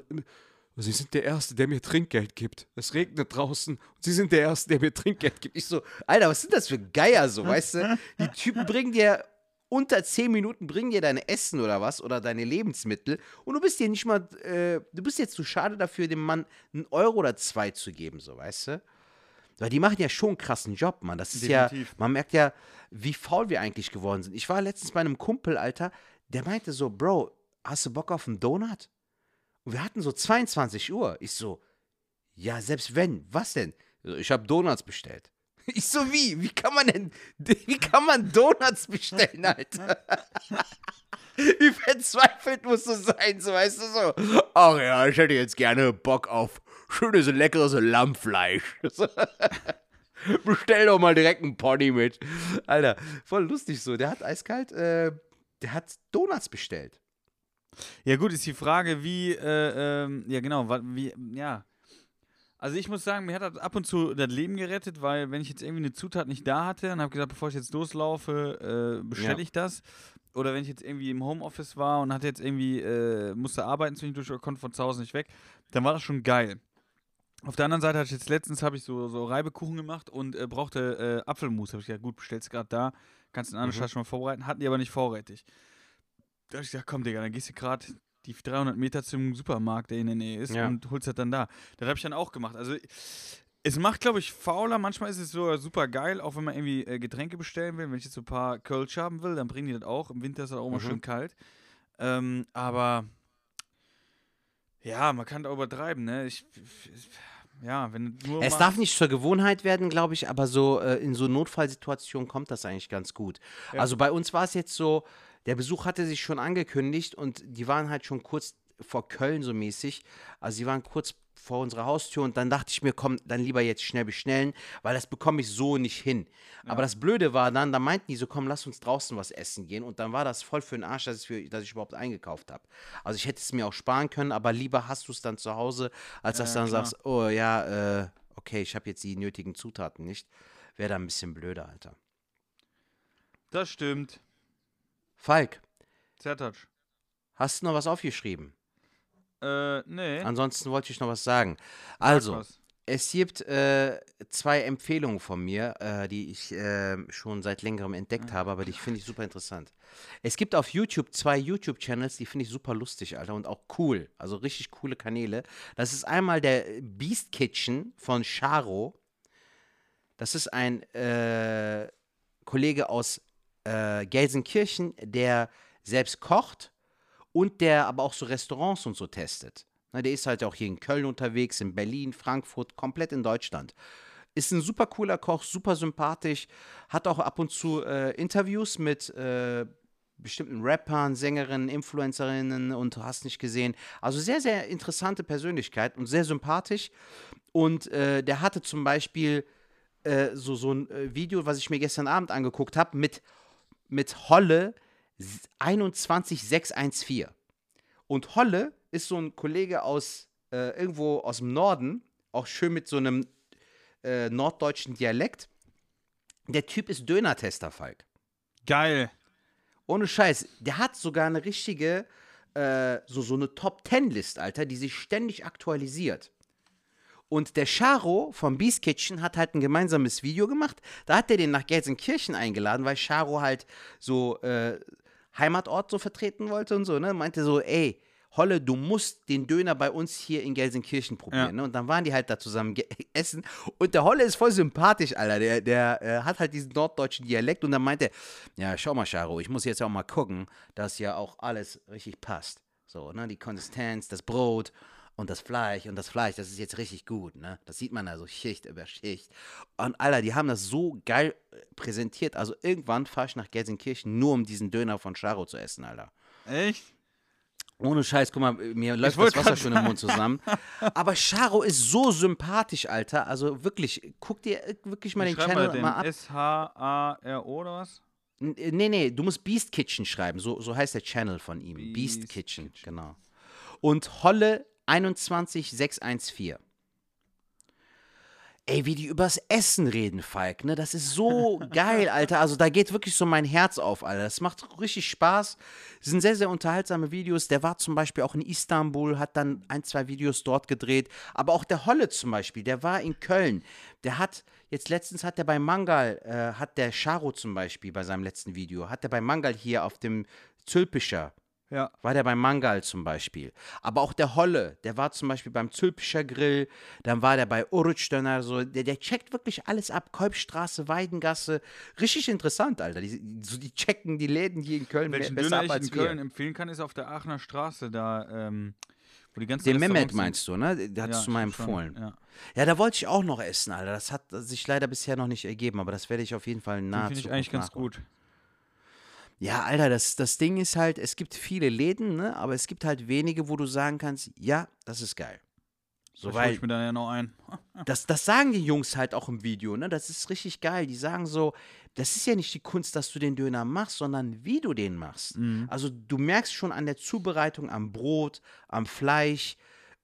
Sie sind der Erste, der mir Trinkgeld gibt. Es regnet draußen und Sie sind der Erste, der mir Trinkgeld gibt. Ich so, Alter, was sind das für Geier so, weißt du? Die Typen bringen dir unter 10 Minuten bringen dir dein Essen oder was oder deine Lebensmittel und du bist dir nicht mal, äh, du bist jetzt zu schade dafür, dem Mann einen Euro oder zwei zu geben, so, weißt du? Weil die machen ja schon einen krassen Job, Mann. Das ist Definitiv. ja, man merkt ja, wie faul wir eigentlich geworden sind. Ich war letztens bei einem Kumpel, Alter, der meinte so, Bro, hast du Bock auf einen Donut? Und wir hatten so 22 Uhr. Ich so, ja, selbst wenn, was denn? Ich habe Donuts bestellt. Ich so, wie? Wie kann man denn, wie kann man Donuts bestellen, Alter? Wie verzweifelt musst du sein, so weißt du so. Ach ja, ich hätte jetzt gerne Bock auf schönes, leckeres Lammfleisch. Bestell doch mal direkt einen Pony mit. Alter, voll lustig so. Der hat eiskalt, äh, der hat Donuts bestellt. Ja, gut, ist die Frage, wie, äh, ähm, ja, genau, wie, ja. Also, ich muss sagen, mir hat das ab und zu das Leben gerettet, weil, wenn ich jetzt irgendwie eine Zutat nicht da hatte und habe gesagt, bevor ich jetzt loslaufe, äh, bestelle Ja. ich das. Oder wenn ich jetzt irgendwie im Homeoffice war und hatte jetzt irgendwie, äh, musste arbeiten zwischendurch oder konnte von zu Hause nicht weg, dann war das schon geil. Auf der anderen Seite hatte ich jetzt letztens habe ich so, so Reibekuchen gemacht und äh, brauchte äh, Apfelmus. Habe ich gesagt, gut, bestellst gerade da, kannst in einer Mhm. Stadt schon mal vorbereiten. Hatten die aber nicht vorrätig. Da ich gesagt, komm, Digga, dann gehst du gerade die 300 Meter zum Supermarkt, der in der Nähe ist, Ja. und holst das dann da. Das habe ich dann auch gemacht. Also, es macht, glaube ich, fauler. Manchmal ist es so super geil, auch wenn man irgendwie äh, Getränke bestellen will. Wenn ich jetzt so ein paar Kölsch haben will, dann bringen die das auch. Im Winter ist das auch immer Mhm. schön kalt. Ähm, aber ja, man kann da übertreiben, ne? Ich, ich, ja, wenn nur Es darf nicht zur Gewohnheit werden, glaube ich, aber so äh, in so Notfallsituationen kommt das eigentlich ganz gut. Ja. Also bei uns war es jetzt so, der Besuch hatte sich schon angekündigt und die waren halt schon kurz vor Köln so mäßig. Also sie waren kurz vor unserer Haustür und dann dachte ich mir, komm, dann lieber jetzt schnell bestellen, weil das bekomme ich so nicht hin. Aber das Blöde war dann, da meinten die so, komm, lass uns draußen was essen gehen und dann war das voll für den Arsch, dass ich, für, dass ich überhaupt eingekauft habe. Also ich hätte es mir auch sparen können, aber lieber hast du es dann zu Hause, als dass Ja, du dann klar. sagst, oh ja, äh, okay, ich habe jetzt die nötigen Zutaten nicht. Wäre dann ein bisschen blöder, Alter. Das stimmt. Falk, Zertatsch. hast du noch was aufgeschrieben? Äh, nee. Ansonsten wollte ich noch was sagen. Sag Also, was. es gibt äh, zwei Empfehlungen von mir, äh, die ich äh, schon seit längerem entdeckt habe, aber die finde ich super interessant. Es gibt auf YouTube zwei YouTube-Channels, die finde ich super lustig, Alter, und auch cool. Also richtig coole Kanäle. Das ist einmal der Beast Kitchen von Charo. Das ist ein äh, Kollege aus äh, Gelsenkirchen, der selbst kocht und der aber auch so Restaurants und so testet. Na, der ist halt auch hier in Köln unterwegs, in Berlin, Frankfurt, komplett in Deutschland. Ist ein super cooler Koch, super sympathisch, hat auch ab und zu äh, Interviews mit äh, bestimmten Rappern, Sängerinnen, Influencerinnen und du hast nicht gesehen. Also sehr, sehr interessante Persönlichkeit und sehr sympathisch. Und äh, der hatte zum Beispiel äh, so, so ein äh, Video, was ich mir gestern Abend angeguckt habe, mit, mit Holle 21614. Und Holle ist so ein Kollege aus äh, irgendwo aus dem Norden, auch schön mit so einem äh, norddeutschen Dialekt. Der Typ ist Döner-Tester, Falk. Geil. Ohne Scheiß. Der hat sogar eine richtige, äh, so, so eine Top-10-List, Alter, die sich ständig aktualisiert. Und der Charo vom Beast Kitchen hat halt ein gemeinsames Video gemacht. Da hat er den nach Gelsenkirchen eingeladen, weil Charo halt so äh, Heimatort so vertreten wollte und so, ne? Meinte so, ey, Holle, du musst den Döner bei uns hier in Gelsenkirchen probieren. Ja. Ne? Und dann waren die halt da zusammen essen. Und der Holle ist voll sympathisch, Alter. Der, der äh, hat halt diesen norddeutschen Dialekt und dann meinte, ja, schau mal, Charo, ich muss jetzt auch mal gucken, dass ja auch alles richtig passt. So, ne? Die Konsistenz, das Brot und das Fleisch und das Fleisch, das ist jetzt richtig gut, ne? Das sieht man also Schicht über Schicht. Und Alter, die haben das so geil äh, präsentiert. Also irgendwann fahre ich nach Gelsenkirchen nur um diesen Döner von Charo zu essen, Alter. Echt? Ohne Scheiß, guck mal, mir läuft das Wasser schon im Mund zusammen. Aber Charo ist so sympathisch, Alter. Also wirklich, guck dir äh, wirklich mal Wie den Channel denn? mal ab. S-H-A-R-O oder was? Äh, Nee, nee, du musst Beast Kitchen schreiben. So, so heißt der Channel von ihm. Beast, Beast Kitchen, Kitchen. genau. Und Holle 21614. Ey, wie die übers Essen reden, Falk, ne? Das ist so geil, Alter. Also da geht wirklich so mein Herz auf, Alter. Das macht richtig Spaß. Das sind sehr, sehr unterhaltsame Videos. Der war zum Beispiel auch in Istanbul, hat dann ein, zwei Videos dort gedreht. Aber auch der Holle zum Beispiel, der war in Köln. Der hat, jetzt letztens hat der bei Mangal, äh, hat der Charo zum Beispiel bei seinem letzten Video, hat der bei Mangal hier auf dem Zülpischer Ja. war der beim Mangal zum Beispiel. Aber auch der Holle, der war zum Beispiel beim Zülpischer Grill, dann war der bei Urutschdöner, so, der, der checkt wirklich alles ab. Kolbstraße, Weidengasse. Richtig interessant, Alter. Die, so, die checken die Läden hier in Köln Welchen be- besser Döner ab ich als in Köln wir. empfehlen kann, ist auf der Aachener Straße, da, ähm, wo die ganzen Den Mehmet meinst du, ne? Der hat Ja, es mal stimmt schon, empfohlen. Ja. Ja, da wollte ich auch noch essen, Alter. Das hat sich leider bisher noch nicht ergeben, aber das werde ich auf jeden Fall naher finde ich eigentlich ganz nachholen. gut. Ja, Alter, das, das Ding ist halt, es gibt viele Läden, ne? aber es gibt halt wenige, wo du sagen kannst, ja, das ist geil. So, hol weil ich mir dann ja noch ein. das, das sagen die Jungs halt auch im Video, ne? Das ist richtig geil. Die sagen so, das ist ja nicht die Kunst, dass du den Döner machst, sondern wie du den machst. Mhm. Also du merkst schon an der Zubereitung, am Brot, am Fleisch,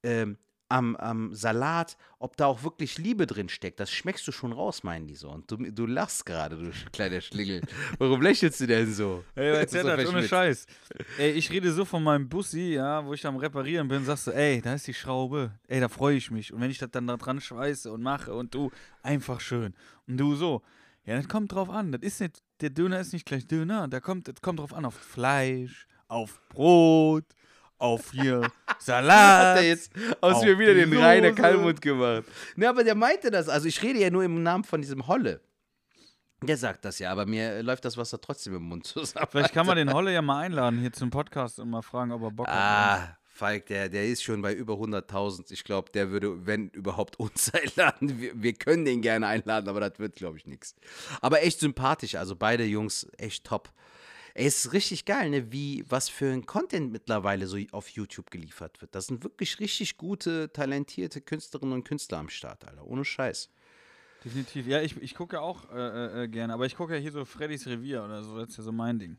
ähm, am, am Salat, ob da auch wirklich Liebe drin steckt. Das schmeckst du schon raus, meinen die so. Und du, du lachst gerade, du kleiner Schlingel. Warum lächelst du denn so? Ey, erzähl So das, ohne. Scheiß. Ey, ich rede so von meinem Bussi, ja, wo ich am Reparieren bin, sagst du, ey, da ist die Schraube. Ey, da freue ich mich. Und wenn ich das dann da dran schweiße und mache und du, einfach schön. Und du so, ja, das kommt drauf an. Das ist nicht, der Döner ist nicht gleich Döner. Da kommt, das kommt drauf an auf Fleisch, auf Brot, auf hier Hat Salat. er jetzt aus mir wieder den Rainer Soße. Kalmund gemacht. Ne, aber der meinte das. Also ich rede ja nur im Namen von diesem Holle. Der sagt das ja, aber mir läuft das Wasser trotzdem im Mund zusammen. Vielleicht kann man den Holle ja mal einladen hier zum Podcast und mal fragen, ob er Bock hat. Ah, Falk, der, der ist schon bei über 100.000. Ich glaube, der würde, wenn überhaupt, uns einladen. Wir, wir können den gerne einladen, aber das wird, glaube ich, nichts. Aber echt sympathisch. Also beide Jungs echt top. Ey, es ist richtig geil, ne? wie was für ein Content mittlerweile so auf YouTube geliefert wird. Das sind wirklich richtig gute, talentierte Künstlerinnen und Künstler am Start, Alter. Ohne Scheiß. Definitiv. Ja, ich, ich gucke auch äh, äh, gerne, aber ich gucke ja hier so Freddy's Revier oder so, das ist ja so mein Ding.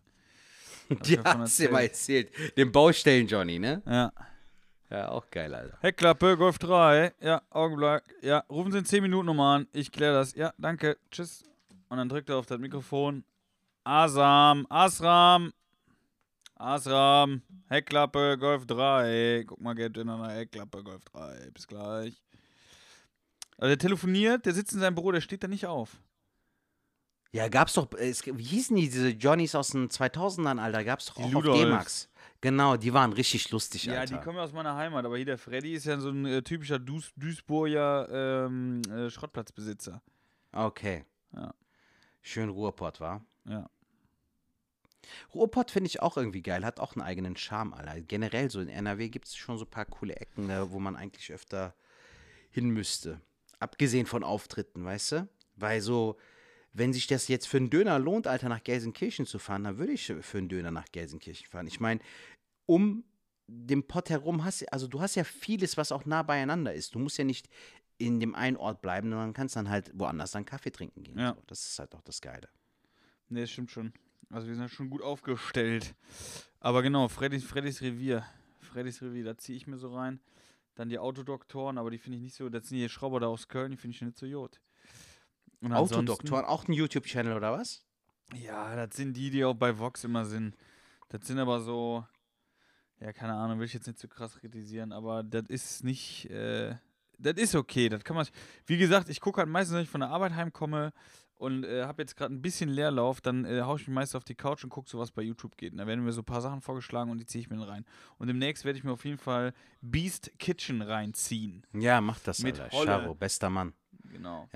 Die hast du dir mal erzählt. Den Baustellen Johnny, ne? Ja. Ja, auch geil, Alter. Heckklappe, Golf 3. Ja, Augenblick. Ja, rufen Sie in 10 Minuten nochmal an. Ich kläre das. Ja, danke. Tschüss. Und dann drückt er auf das Mikrofon. Asam, Asram. Asram, Heckklappe, Golf 3. Guck mal, geht in einer Heckklappe, Golf 3. Bis gleich. Also der telefoniert, der sitzt in seinem Büro, der steht da nicht auf. Ja, gab's doch, äh, es, wie hießen die, diese Johnnies aus den 2000ern, Alter? Gab's doch Die auch auf Ludolfs. D-Max. Genau, die waren richtig lustig, Ja, Alter. die kommen ja aus meiner Heimat, aber hier der Freddy ist ja so ein äh, typischer Duis Duisburger ähm, äh, Schrottplatzbesitzer. Okay. Ja. Schön Ruhrpott, war. Ja. Ruhrpott finde ich auch irgendwie geil, hat auch einen eigenen Charme, Alter. Generell so in NRW gibt es schon so ein paar coole Ecken, da, wo man eigentlich öfter hin müsste. Abgesehen von Auftritten, weißt du? Weil so, wenn sich das jetzt für einen Döner lohnt, Alter, nach Gelsenkirchen zu fahren, dann würde ich für einen Döner nach Gelsenkirchen fahren. Ich meine, um den Pott herum hast du, also du hast ja vieles, was auch nah beieinander ist. Du musst ja nicht in dem einen Ort bleiben, sondern kannst dann halt woanders dann Kaffee trinken gehen. Ja. So, das ist halt auch das Geile. Nee, das stimmt schon. Also wir sind ja schon gut aufgestellt. Aber genau, Freddys, Freddys Revier. Freddys Revier, da ziehe ich mir so rein. Dann die Autodoktoren, aber die finde ich nicht so, das sind die Schrauber da aus Köln, die finde ich nicht so ansonsten- Autodoktoren, auch ein YouTube-Channel oder was? Ja, das sind die, die auch bei Vox immer sind. Das sind aber so, ja, keine Ahnung, will ich jetzt nicht zu krass kritisieren, aber das ist nicht, äh, das ist okay, das kann man, wie gesagt, ich gucke halt meistens, wenn ich von der Arbeit heimkomme und äh, habe jetzt gerade ein bisschen Leerlauf, dann äh, haue ich mich meist auf die Couch und gucke so, was bei YouTube geht. Und da werden mir so ein paar Sachen vorgeschlagen und die ziehe ich mir dann rein. Und demnächst werde ich mir auf jeden Fall Beast Kitchen reinziehen. Ja, mach das, Mit Alter. Holle. Bester Mann. Genau.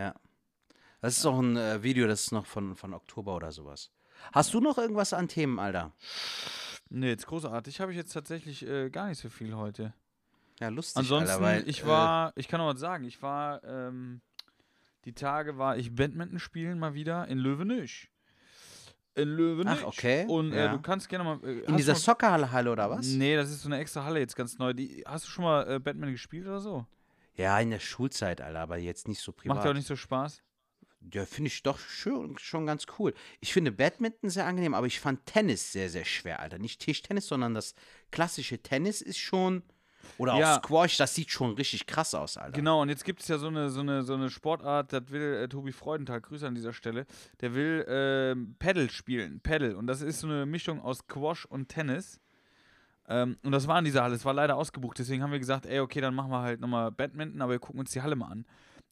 Das ist auch ein äh, Video, das ist noch von, von Oktober oder sowas. Hast du noch irgendwas an Themen, Alter? Nee, jetzt großartig. Habe ich jetzt tatsächlich äh, gar nicht so viel heute. Ja, lustig, Ansonsten, Alter, weil, ich äh, war, ich kann noch was sagen, ich war, ähm, die Tage war ich Badminton spielen mal wieder in Löwenich. In Löwenich. Ach, okay, Und äh, ja. du kannst gerne mal. Äh, in dieser Soccerhalle oder was? Nee, das ist so eine extra Halle jetzt ganz neu. Die, hast du schon mal äh, Badminton gespielt oder so? Ja, in der Schulzeit, Alter, aber jetzt nicht so privat. Macht ja auch nicht so Spaß. Ja, finde ich doch schon, schon ganz cool. Ich finde Badminton sehr angenehm, aber ich fand Tennis sehr, sehr schwer, Alter. Nicht Tischtennis, sondern das klassische Tennis ist schon Oder Ja. auch Squash, das sieht schon richtig krass aus, Alter. Genau, und jetzt gibt es ja so eine, so eine, so eine Sportart, das will äh, Tobi Freudenthal, Grüße an dieser Stelle, der will ähm, Paddle spielen, Paddle. Und das ist so eine Mischung aus Squash und Tennis. Ähm, und das war in dieser Halle, es war leider ausgebucht, deswegen haben wir gesagt, ey, okay, dann machen wir halt nochmal Badminton, aber wir gucken uns die Halle mal an.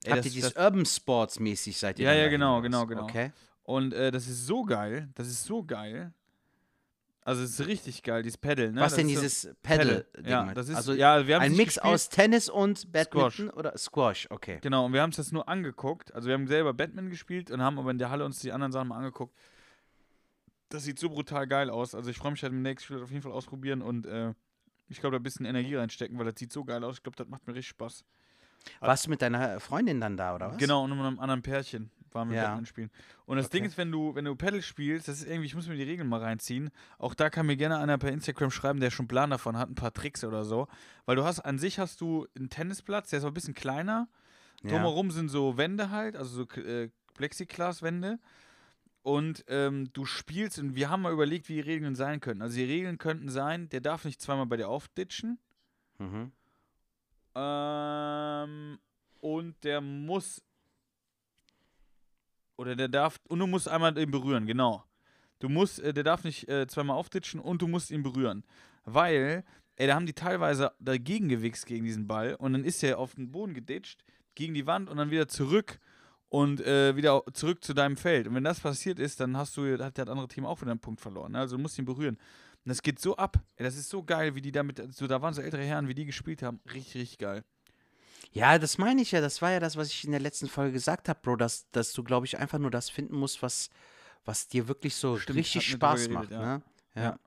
Ey, Habt das- ihr dieses das- Urban Sports mäßig seid ihr Ja, ja, genau, genau, genau. Okay. Und äh, das ist so geil, das ist so geil. Also es ist richtig geil, dieses Paddle, ne? Was Das denn dieses Paddle-Ding? Ja, mit? das ist, also ja, wir haben ein Mix aus Tennis und Badminton oder Squash, okay. Genau, und wir haben es das nur angeguckt. Also wir haben selber Batman gespielt und haben aber in der Halle uns die anderen Sachen mal angeguckt. Das sieht so brutal geil aus. Also ich freue mich halt im nächsten Spiel auf jeden Fall ausprobieren und äh, ich glaube, da ein bisschen Energie reinstecken, weil das sieht so geil aus. Ich glaube, das macht mir richtig Spaß. Warst du mit deiner Freundin dann da, oder was? Genau, und mit einem anderen Pärchen waren wir Ja. Spielen. Und das Ding Okay. ist, wenn du, wenn du Paddle spielst, das ist irgendwie, ich muss mir die Regeln mal reinziehen. Auch da kann mir gerne einer per Instagram schreiben, der schon Plan davon hat, ein paar Tricks oder so. Weil du hast, an sich hast du einen Tennisplatz, der ist aber ein bisschen kleiner. Ja. Drumherum sind so Wände halt, also so äh, Plexiglas-Wände. Und ähm, du spielst, und wir haben mal überlegt, wie die Regeln sein könnten. Also die Regeln könnten sein, der darf nicht zweimal bei dir aufditschen. Mhm. Ähm, und der muss. Oder der darf. Und du musst einmal ihn berühren, genau. Du musst, äh, der darf nicht äh, zweimal aufditschen und du musst ihn berühren. Weil, ey, da haben die teilweise dagegen gewichst gegen diesen Ball und dann ist er auf den Boden geditscht, gegen die Wand und dann wieder zurück und äh, wieder zurück zu deinem Feld. Und wenn das passiert ist, dann hast du, hat das andere Team auch wieder einen Punkt verloren. Ne? Also du musst ihn berühren. Und das geht so ab. Ey, das ist so geil, wie die damit, so, da waren so ältere Herren, wie die gespielt haben. Richtig, richtig geil. Ja, das meine ich ja. Das war ja das, was ich in der letzten Folge gesagt habe, Bro, dass, dass du, glaube ich, einfach nur das finden musst, was, was dir wirklich so Stimmt, richtig Spaß macht. geredet, ne? ja. Ja.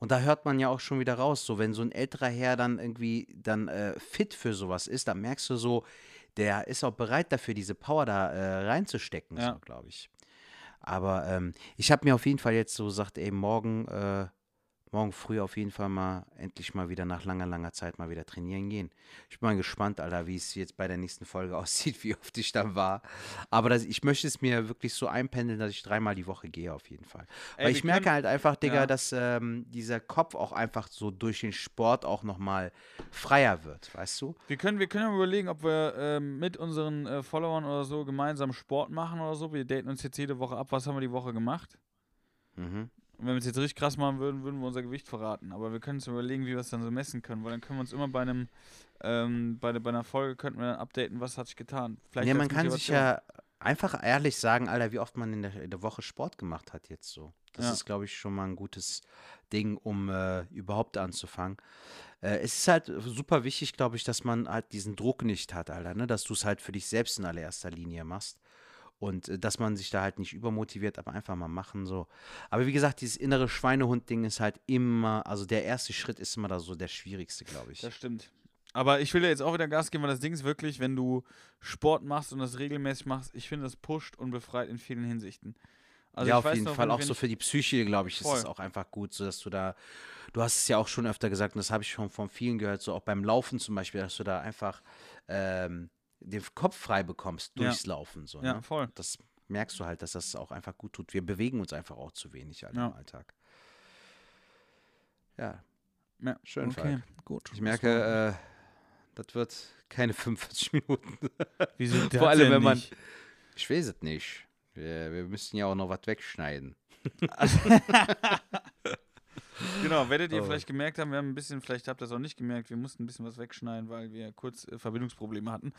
Und da hört man ja auch schon wieder raus, so wenn so ein älterer Herr dann irgendwie dann äh, fit für sowas ist, dann merkst du so, der ist auch bereit dafür, diese Power da äh, reinzustecken, Ja. so glaube ich. Aber ähm, ich habe mir auf jeden Fall jetzt so gesagt, ey, morgen, äh, morgen früh auf jeden Fall mal endlich mal wieder nach langer, langer Zeit mal wieder trainieren gehen. Ich bin mal gespannt, Alter, wie es jetzt bei der nächsten Folge aussieht, wie oft ich dann war. Aber das, ich möchte es mir wirklich so einpendeln, dass ich dreimal die Woche gehe, auf jeden Fall. Ey, Weil ich merke halt einfach, Digga, Ja. dass ähm, dieser Kopf auch einfach so durch den Sport auch nochmal freier wird, weißt du? Wir können, wir können überlegen, ob wir ähm, mit unseren äh, Followern oder so gemeinsam Sport machen oder so. Wir daten uns jetzt jede Woche ab, was haben wir die Woche gemacht. Mhm. Und wenn wir es jetzt richtig krass machen würden, würden wir unser Gewicht verraten. Aber wir können uns überlegen, wie wir es dann so messen können, weil dann können wir uns immer bei einem, ähm, bei, bei einer Folge könnten wir dann updaten, was hat sich getan. Vielleicht Ja, man kann sich ja einfach ehrlich sagen, Alter, wie oft man in der, in der Woche Sport gemacht hat jetzt so. Das Ja. ist, glaube ich, schon mal ein gutes Ding, um äh, überhaupt anzufangen. Äh, es ist halt super wichtig, glaube ich, dass man halt diesen Druck nicht hat, Alter, ne? dass du es halt für dich selbst in allererster Linie machst. Und äh, dass man sich da halt nicht übermotiviert, aber einfach mal machen so. Aber wie gesagt, dieses innere Schweinehund-Ding ist halt immer, also der erste Schritt ist immer da so der schwierigste, glaube ich. Das stimmt. Aber ich will ja jetzt auch wieder Gas geben, weil das Ding ist wirklich, wenn du Sport machst und das regelmäßig machst, ich finde, das pusht und befreit in vielen Hinsichten. Also ja, auf jeden noch, Fall. Auch so für die Psyche, glaube ich, ist es Voll. auch einfach gut, so dass du da, du hast es ja auch schon öfter gesagt, und das habe ich schon von vielen gehört, so auch beim Laufen zum Beispiel, dass du da einfach ähm, den Kopf frei bekommst Ja. durchs Laufen. So, Ja, ne? voll. Das merkst du halt, dass das auch einfach gut tut. Wir bewegen uns einfach auch zu wenig halt Ja. im Alltag. Ja, Ja, schön, okay, Falk. gut. Ich merke, äh, das wird keine 45 Minuten. Wieso vor allem, wenn man- nicht? Ich weiß es nicht. Wir, wir müssen ja auch noch was wegschneiden. Genau, werdet ihr Oh. vielleicht gemerkt haben, wir haben ein bisschen, vielleicht habt ihr es auch nicht gemerkt, wir mussten ein bisschen was wegschneiden, weil wir kurz äh, Verbindungsprobleme hatten.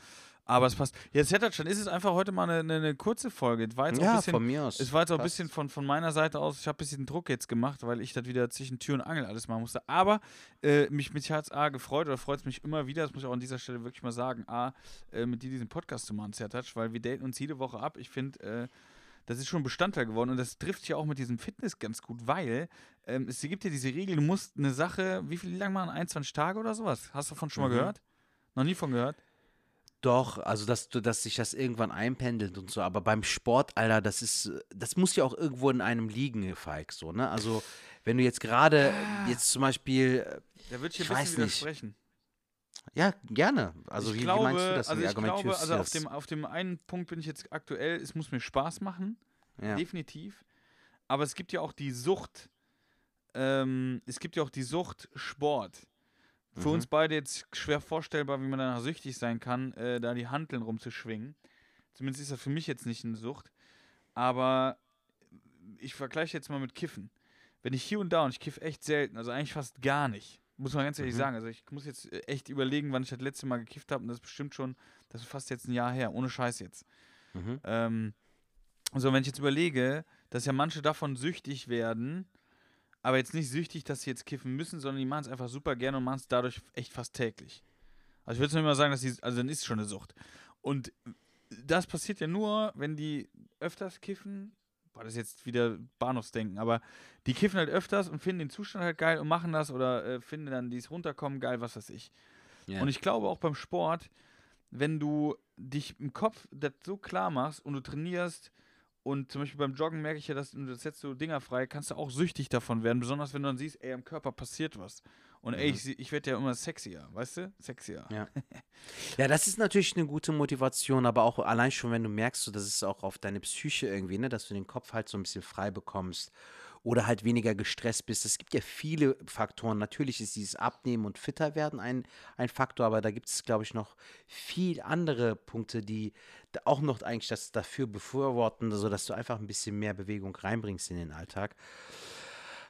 Aber es passt. Jetzt hätte schon, ist es einfach heute mal eine, eine, eine kurze Folge. Es war jetzt auch ein Ja, bisschen, von mir aus. es war jetzt auch ein bisschen von, von meiner Seite aus, ich habe ein bisschen Druck jetzt gemacht, weil ich das wieder zwischen Tür und Angel alles machen musste. Aber äh, mich, mich hat es A gefreut oder freut es mich immer wieder, das muss ich auch an dieser Stelle wirklich mal sagen, A, äh, mit dir diesen Podcast zu machen, Zertatsch, weil wir daten uns jede Woche ab. Ich finde, äh, das ist schon Bestandteil geworden und das trifft ja auch mit diesem Fitness ganz gut, weil ähm, es gibt ja diese Regel, du musst eine Sache, wie viel lang machen? 21 Tage oder sowas? Hast du davon schon mal Mhm. gehört? Noch nie von gehört? Doch, also dass du, dass sich das irgendwann einpendelt und so, aber beim Sport, Alter, das ist, das muss ja auch irgendwo in einem liegen, Falk, so, ne? Also, wenn du jetzt gerade jetzt zum Beispiel, Da würde ich hier ein bisschen nicht. Ja, gerne. Also, ich wie, glaube, wie meinst du das? also ich glaube, also auf dem, auf dem einen Punkt bin ich jetzt aktuell, es muss mir Spaß machen, ja. definitiv. Aber es gibt ja auch die Sucht, ähm, es gibt ja auch die Sucht Sport. für uns beide jetzt schwer vorstellbar, wie man danach süchtig sein kann, äh, da die Hanteln rumzuschwingen. Zumindest ist das für mich jetzt nicht eine Sucht. Aber ich vergleiche jetzt mal mit Kiffen. Wenn ich hier und da, und ich kiffe echt selten, also eigentlich fast gar nicht, muss man ganz ehrlich Mhm. sagen. Also ich muss jetzt äh, echt überlegen, wann ich das letzte Mal gekifft habe. Und das ist bestimmt schon, das ist fast jetzt ein Jahr her, ohne Scheiß jetzt. Mhm. Ähm, so, wenn ich jetzt überlege, dass ja manche davon süchtig werden, aber jetzt nicht süchtig, dass sie jetzt kiffen müssen, sondern die machen es einfach super gerne und machen es dadurch echt fast täglich. Also ich würde es nicht mal sagen, dass die, also dann ist es schon eine Sucht. Und das passiert ja nur, wenn die öfters kiffen, boah, das ist jetzt wieder Bahnhofsdenken, aber die kiffen halt öfters und finden den Zustand halt geil und machen das oder äh, finden dann dieses Runterkommen geil, was weiß ich. Ja. Und ich glaube auch beim Sport, wenn du dich im Kopf das so klar machst und du trainierst und zum Beispiel beim Joggen merke ich ja, dass du setzt du Dinger frei, kannst du auch süchtig davon werden, besonders wenn du dann siehst, ey, am Körper passiert was. Und ey, Mhm. ich, ich werde ja immer sexier, weißt du? Sexier. Ja. Ja, das ist natürlich eine gute Motivation, aber auch allein schon, wenn du merkst, so, das ist auch auf deine Psyche irgendwie, ne, dass du den Kopf halt so ein bisschen frei bekommst oder halt weniger gestresst bist. Es gibt ja viele Faktoren. Natürlich ist dieses Abnehmen und fitter werden ein, ein Faktor, aber da gibt es, glaube ich, noch viel andere Punkte, die auch noch eigentlich das dafür befürworten, sodass du einfach ein bisschen mehr Bewegung reinbringst in den Alltag.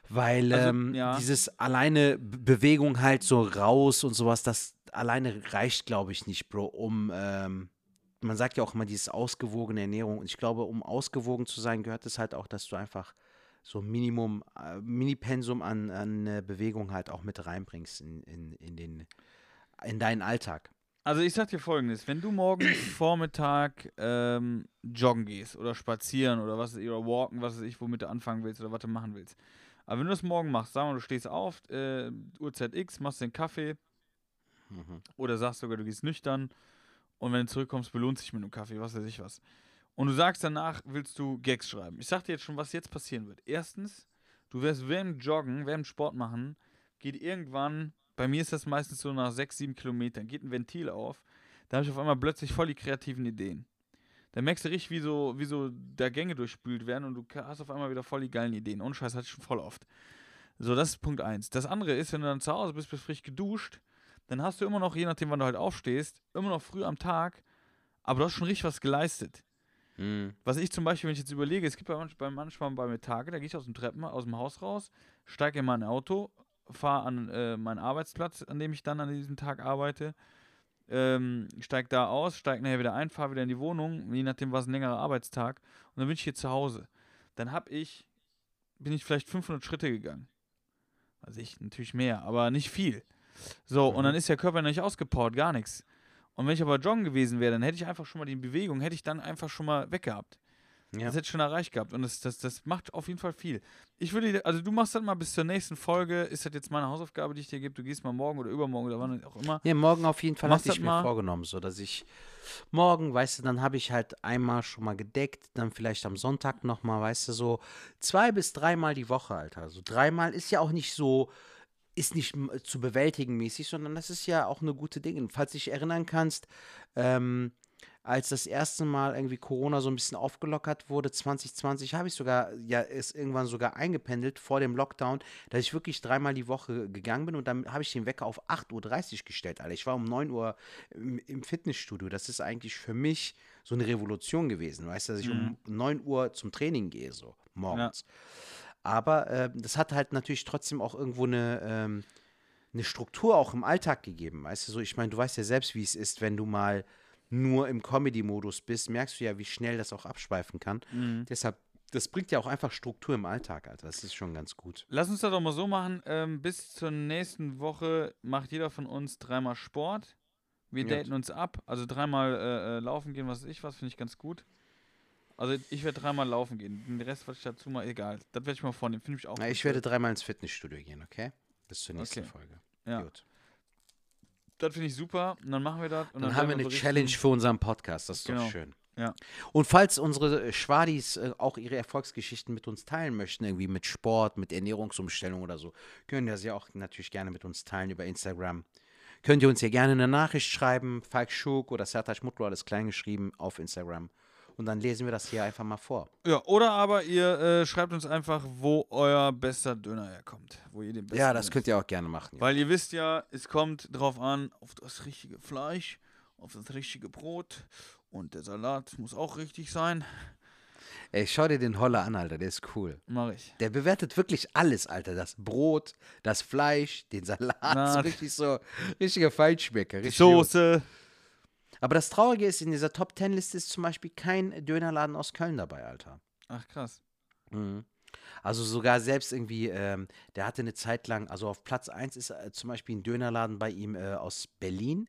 Weil Also, ähm, ja. dieses alleine Bewegung halt so raus und sowas, das alleine reicht, glaube ich, nicht, Bro, um, ähm, man sagt ja auch immer dieses ausgewogene Ernährung. Und ich glaube, um ausgewogen zu sein, gehört es halt auch, dass du einfach so Minimum, äh, Mini-Pensum an, an äh, Bewegung halt auch mit reinbringst in, in, in, den, in deinen Alltag. Also ich sag dir folgendes, wenn du morgen Vormittag ähm, joggen gehst oder spazieren oder was oder walken, was weiß ich, womit du anfangen willst oder was du machen willst. Aber wenn du das morgen machst, sagen wir, du stehst auf, äh, Uhrzeit X, machst den Kaffee Mhm. oder sagst sogar, du gehst nüchtern und wenn du zurückkommst, belohnt sich mit einem Kaffee, was weiß ich was. Und du sagst danach, willst du Gags schreiben. Ich sag dir jetzt schon, was jetzt passieren wird. Erstens, du wirst während Joggen, während Sport machen, geht irgendwann, bei mir ist das meistens so nach sechs, sieben Kilometern, geht ein Ventil auf, da habe ich auf einmal plötzlich voll die kreativen Ideen. Da merkst du richtig, wie so, wie so da Gänge durchspült werden und du hast auf einmal wieder voll die geilen Ideen. Ohne Scheiß hatte ich schon voll oft. So, das ist Punkt eins. Das andere ist, wenn du dann zu Hause bist, bist frisch geduscht, dann hast du immer noch, je nachdem, wann du halt aufstehst, immer noch früh am Tag, aber du hast schon richtig was geleistet. Mhm. Was ich zum Beispiel, wenn ich jetzt überlege, es gibt bei, manch, bei manchmal bei mir Tage, da gehe ich aus dem Treppen, aus dem Haus raus, steige in mein Auto, fahre an äh, meinen Arbeitsplatz, an dem ich dann an diesem Tag arbeite, ähm, steige da aus, steige nachher wieder ein, fahre wieder in die Wohnung, je nachdem war es ein längerer Arbeitstag und dann bin ich hier zu Hause. Dann habe ich, bin ich vielleicht 500 Schritte gegangen. Also ich natürlich mehr, aber nicht viel. So, und Mhm. dann ist der Körper noch nicht ausgepowert, gar nichts. Und wenn ich aber joggen gewesen wäre, dann hätte ich einfach schon mal die Bewegung, hätte ich dann einfach schon mal weggehabt. Ja. Das hätte ich schon erreicht gehabt. Und das, das, das macht auf jeden Fall viel. Ich würde, dir- also du machst das mal bis zur nächsten Folge. Ist das jetzt meine Hausaufgabe, die ich dir gebe? Du gehst mal morgen oder übermorgen oder wann auch immer. Ja, morgen auf jeden Fall Machst hatte ich mir mal? vorgenommen, so dass ich morgen, weißt du, dann habe ich halt einmal schon mal gedeckt, dann vielleicht am Sonntag nochmal, weißt du, so zwei bis dreimal die Woche, Alter. Also dreimal ist ja auch nicht so, ist nicht zu bewältigen mäßig, sondern das ist ja auch eine gute Dinge. Falls du dich erinnern kannst, ähm, als das erste Mal irgendwie Corona so ein bisschen aufgelockert wurde, 2020, habe ich sogar, ja, ist irgendwann sogar eingependelt vor dem Lockdown, dass ich wirklich dreimal die Woche gegangen bin und dann habe ich den Wecker auf 8.30 Uhr gestellt, Alter. Ich war um 9 Uhr im, im Fitnessstudio. Das ist eigentlich für mich so eine Revolution gewesen, weißt du, dass ich um 9 Uhr zum Training gehe, so morgens. Aber äh, das hat halt natürlich trotzdem auch irgendwo eine, ähm, eine Struktur auch im Alltag gegeben, weißt du, so, ich meine, du weißt ja selbst, wie es ist, wenn du mal nur im Comedy-Modus bist, merkst du ja, wie schnell das auch abschweifen kann. Deshalb, das bringt ja auch einfach Struktur im Alltag, Alter. Das ist schon ganz gut. Lass uns das doch mal so machen. Ähm, bis zur nächsten Woche macht jeder von uns dreimal Sport. Wir Ja. daten uns ab. Also dreimal äh, äh, laufen gehen, was weiß ich was, finde ich ganz gut. Also ich werde dreimal laufen gehen. Den Rest, was ich dazu mal, egal. Das werde ich mal vornehmen. Finde ich auch Na, gut. ich werde dreimal ins Fitnessstudio gehen, okay? Bis zur nächsten Okay. Folge. Ja. Gut. Das finde ich super. Und dann machen wir das. Und Dann, dann, haben wir eine berichten. Challenge für unseren Podcast. Das ist Genau. doch schön. Ja. Und falls unsere äh, Schwadis äh, auch ihre Erfolgsgeschichten mit uns teilen möchten, irgendwie mit Sport, mit Ernährungsumstellung oder so, können das ja auch natürlich gerne mit uns teilen über Instagram. Könnt ihr uns ja gerne eine Nachricht schreiben, Falk Schuk oder Sertac Mutlu, alles klein geschrieben, auf Instagram. Und dann lesen wir das hier einfach mal vor. Ja, oder aber ihr äh, schreibt uns einfach, wo euer bester Döner herkommt. Wo ihr den besten Ja, das könnt ihr auch gerne machen. Ja. Weil ihr wisst ja, es kommt drauf an, auf das richtige Fleisch, auf das richtige Brot und der Salat muss auch richtig sein. Ey, schau dir den Holler an, Alter, der ist cool. Mach ich. Der bewertet wirklich alles, Alter. Das Brot, das Fleisch, den Salat. Na, so richtig so, richtiger Feinschmecker. Die richtig gut. Aber das Traurige ist, in dieser Top Ten Liste ist zum Beispiel kein Dönerladen aus Köln dabei, Alter. Ach krass. Mhm. Also sogar selbst irgendwie, ähm, der hatte eine Zeit lang, also auf Platz 1 ist äh, zum Beispiel ein Dönerladen bei ihm äh, aus Berlin.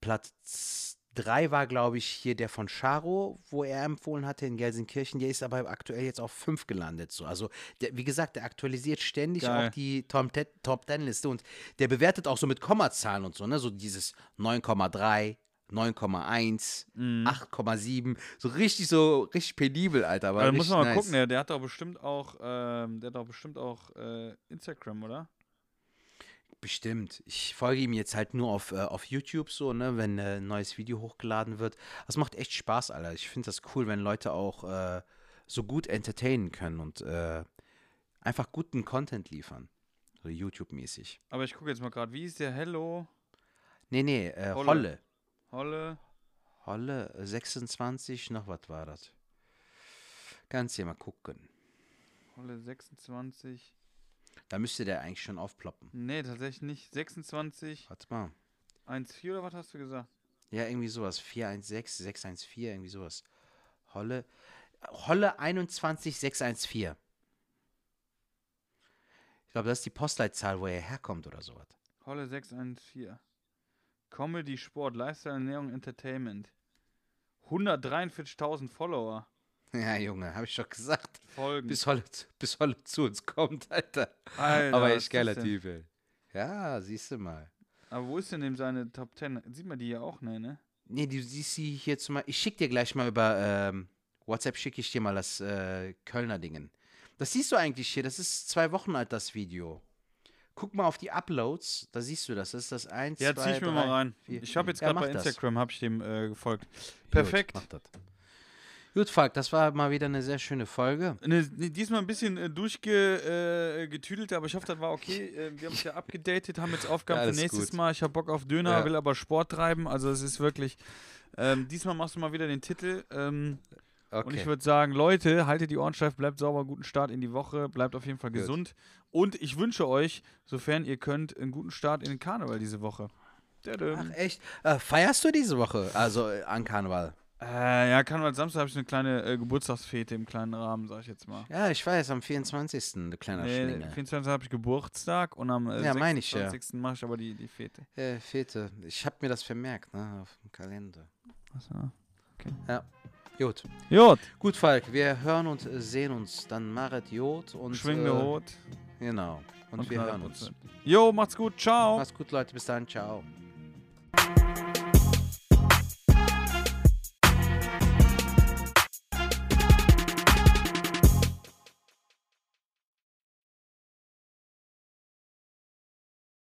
Platz 3 war, glaube ich, hier der von Charo, wo er empfohlen hatte in Gelsenkirchen. Der ist aber aktuell jetzt auf 5 gelandet. So. Also, der, wie gesagt, der aktualisiert ständig Geil. auch die Top 10 Top 10 Liste und der bewertet auch so mit Kommazahlen und so, ne? So dieses 9,3. 9,1, Mhm. 8,7, so richtig so richtig penibel, Alter. Aber Aber muss man mal nice. gucken, der, der hat doch bestimmt auch, ähm, der hat doch bestimmt auch äh, Instagram, oder? Bestimmt. Ich folge ihm jetzt halt nur auf, äh, auf YouTube so, ne, wenn äh, ein neues Video hochgeladen wird. Das macht echt Spaß, Alter. Ich finde das cool, wenn Leute auch äh, so gut entertainen können und äh, einfach guten Content liefern. So YouTube-mäßig. Aber ich gucke jetzt mal gerade, wie ist der Hello Nee, nee, äh, Holle. Holle. Holle? Holle, äh, 26, noch was war das? Kannst ja mal gucken. Holle 26. Da müsste der eigentlich schon aufploppen. Nee, tatsächlich nicht. 26, Warte mal. 1,4 oder was hast du gesagt? Ja, irgendwie sowas. 416, 614, irgendwie sowas. Holle. Holle 21614. Ich glaube, das ist die Postleitzahl, wo er herkommt oder sowas. Holle 614. Comedy, Sport, Lifestyle, Ernährung, Entertainment. 143.000 Follower. Ja, Junge, habe ich doch gesagt. Folgen. Bis Holle, bis Holle zu uns kommt, Alter. Alter, Aber echt geiler? Typ, ey. Ja, siehst du mal. Aber wo ist denn dem seine Top 10? Sieht man die hier auch? Nee, ne? Nee, du siehst sie hier zum Beispiel. Ich schick dir gleich mal über ähm, WhatsApp, schicke ich dir mal das äh, Kölner Dingen. Das siehst du eigentlich hier. Das ist zwei Wochen alt, das Video. Guck mal auf die Uploads, da siehst du das. Das ist das 1, Ja, 2, zieh ich mir 3, mal rein. vier. Ich habe jetzt Ja, gerade bei. Instagram, habe ich dem äh, gefolgt. Gut, Perfekt. das. Gut, Falk, das war mal wieder eine sehr schöne Folge. Ne, diesmal ein bisschen äh, durchgetüdelt, äh, aber ich hoffe, das war okay. Äh, wir haben uns ja abgedatet, haben jetzt Aufgaben Ja, für nächstes gut. Mal. Ich habe Bock auf Döner, Ja. will aber Sport treiben. Also es ist wirklich. Ähm, diesmal machst du mal wieder den Titel. Ähm, Und Okay. ich würde sagen, Leute, haltet die Ohren steif, bleibt sauber, guten Start in die Woche, bleibt auf jeden Fall Gut. gesund. Und ich wünsche euch, sofern ihr könnt, einen guten Start in den Karneval diese Woche. Ach, echt? Äh, feierst du diese Woche? Also äh, an Karneval? Äh, ja, Karneval Samstag habe ich eine kleine äh, Geburtstagsfete im kleinen Rahmen, sag ich jetzt mal. Ja, ich weiß, am 24. ein kleiner Nee, Schlinge. 24. habe ich Geburtstag und am äh, Ja, mein ich ja. 26. mache ich aber die, die Fete. Äh, Fete. Ich habe mir das vermerkt, ne, auf dem Kalender. Achso. Ja. Gut. Jod, Gut, Falk, wir hören und sehen uns. Dann Maret Jod und. schwingende äh, Hut. Genau. Und, wir hören uns. Jo, macht's gut, ciao. Mach's gut, Leute. Bis dann. Ciao.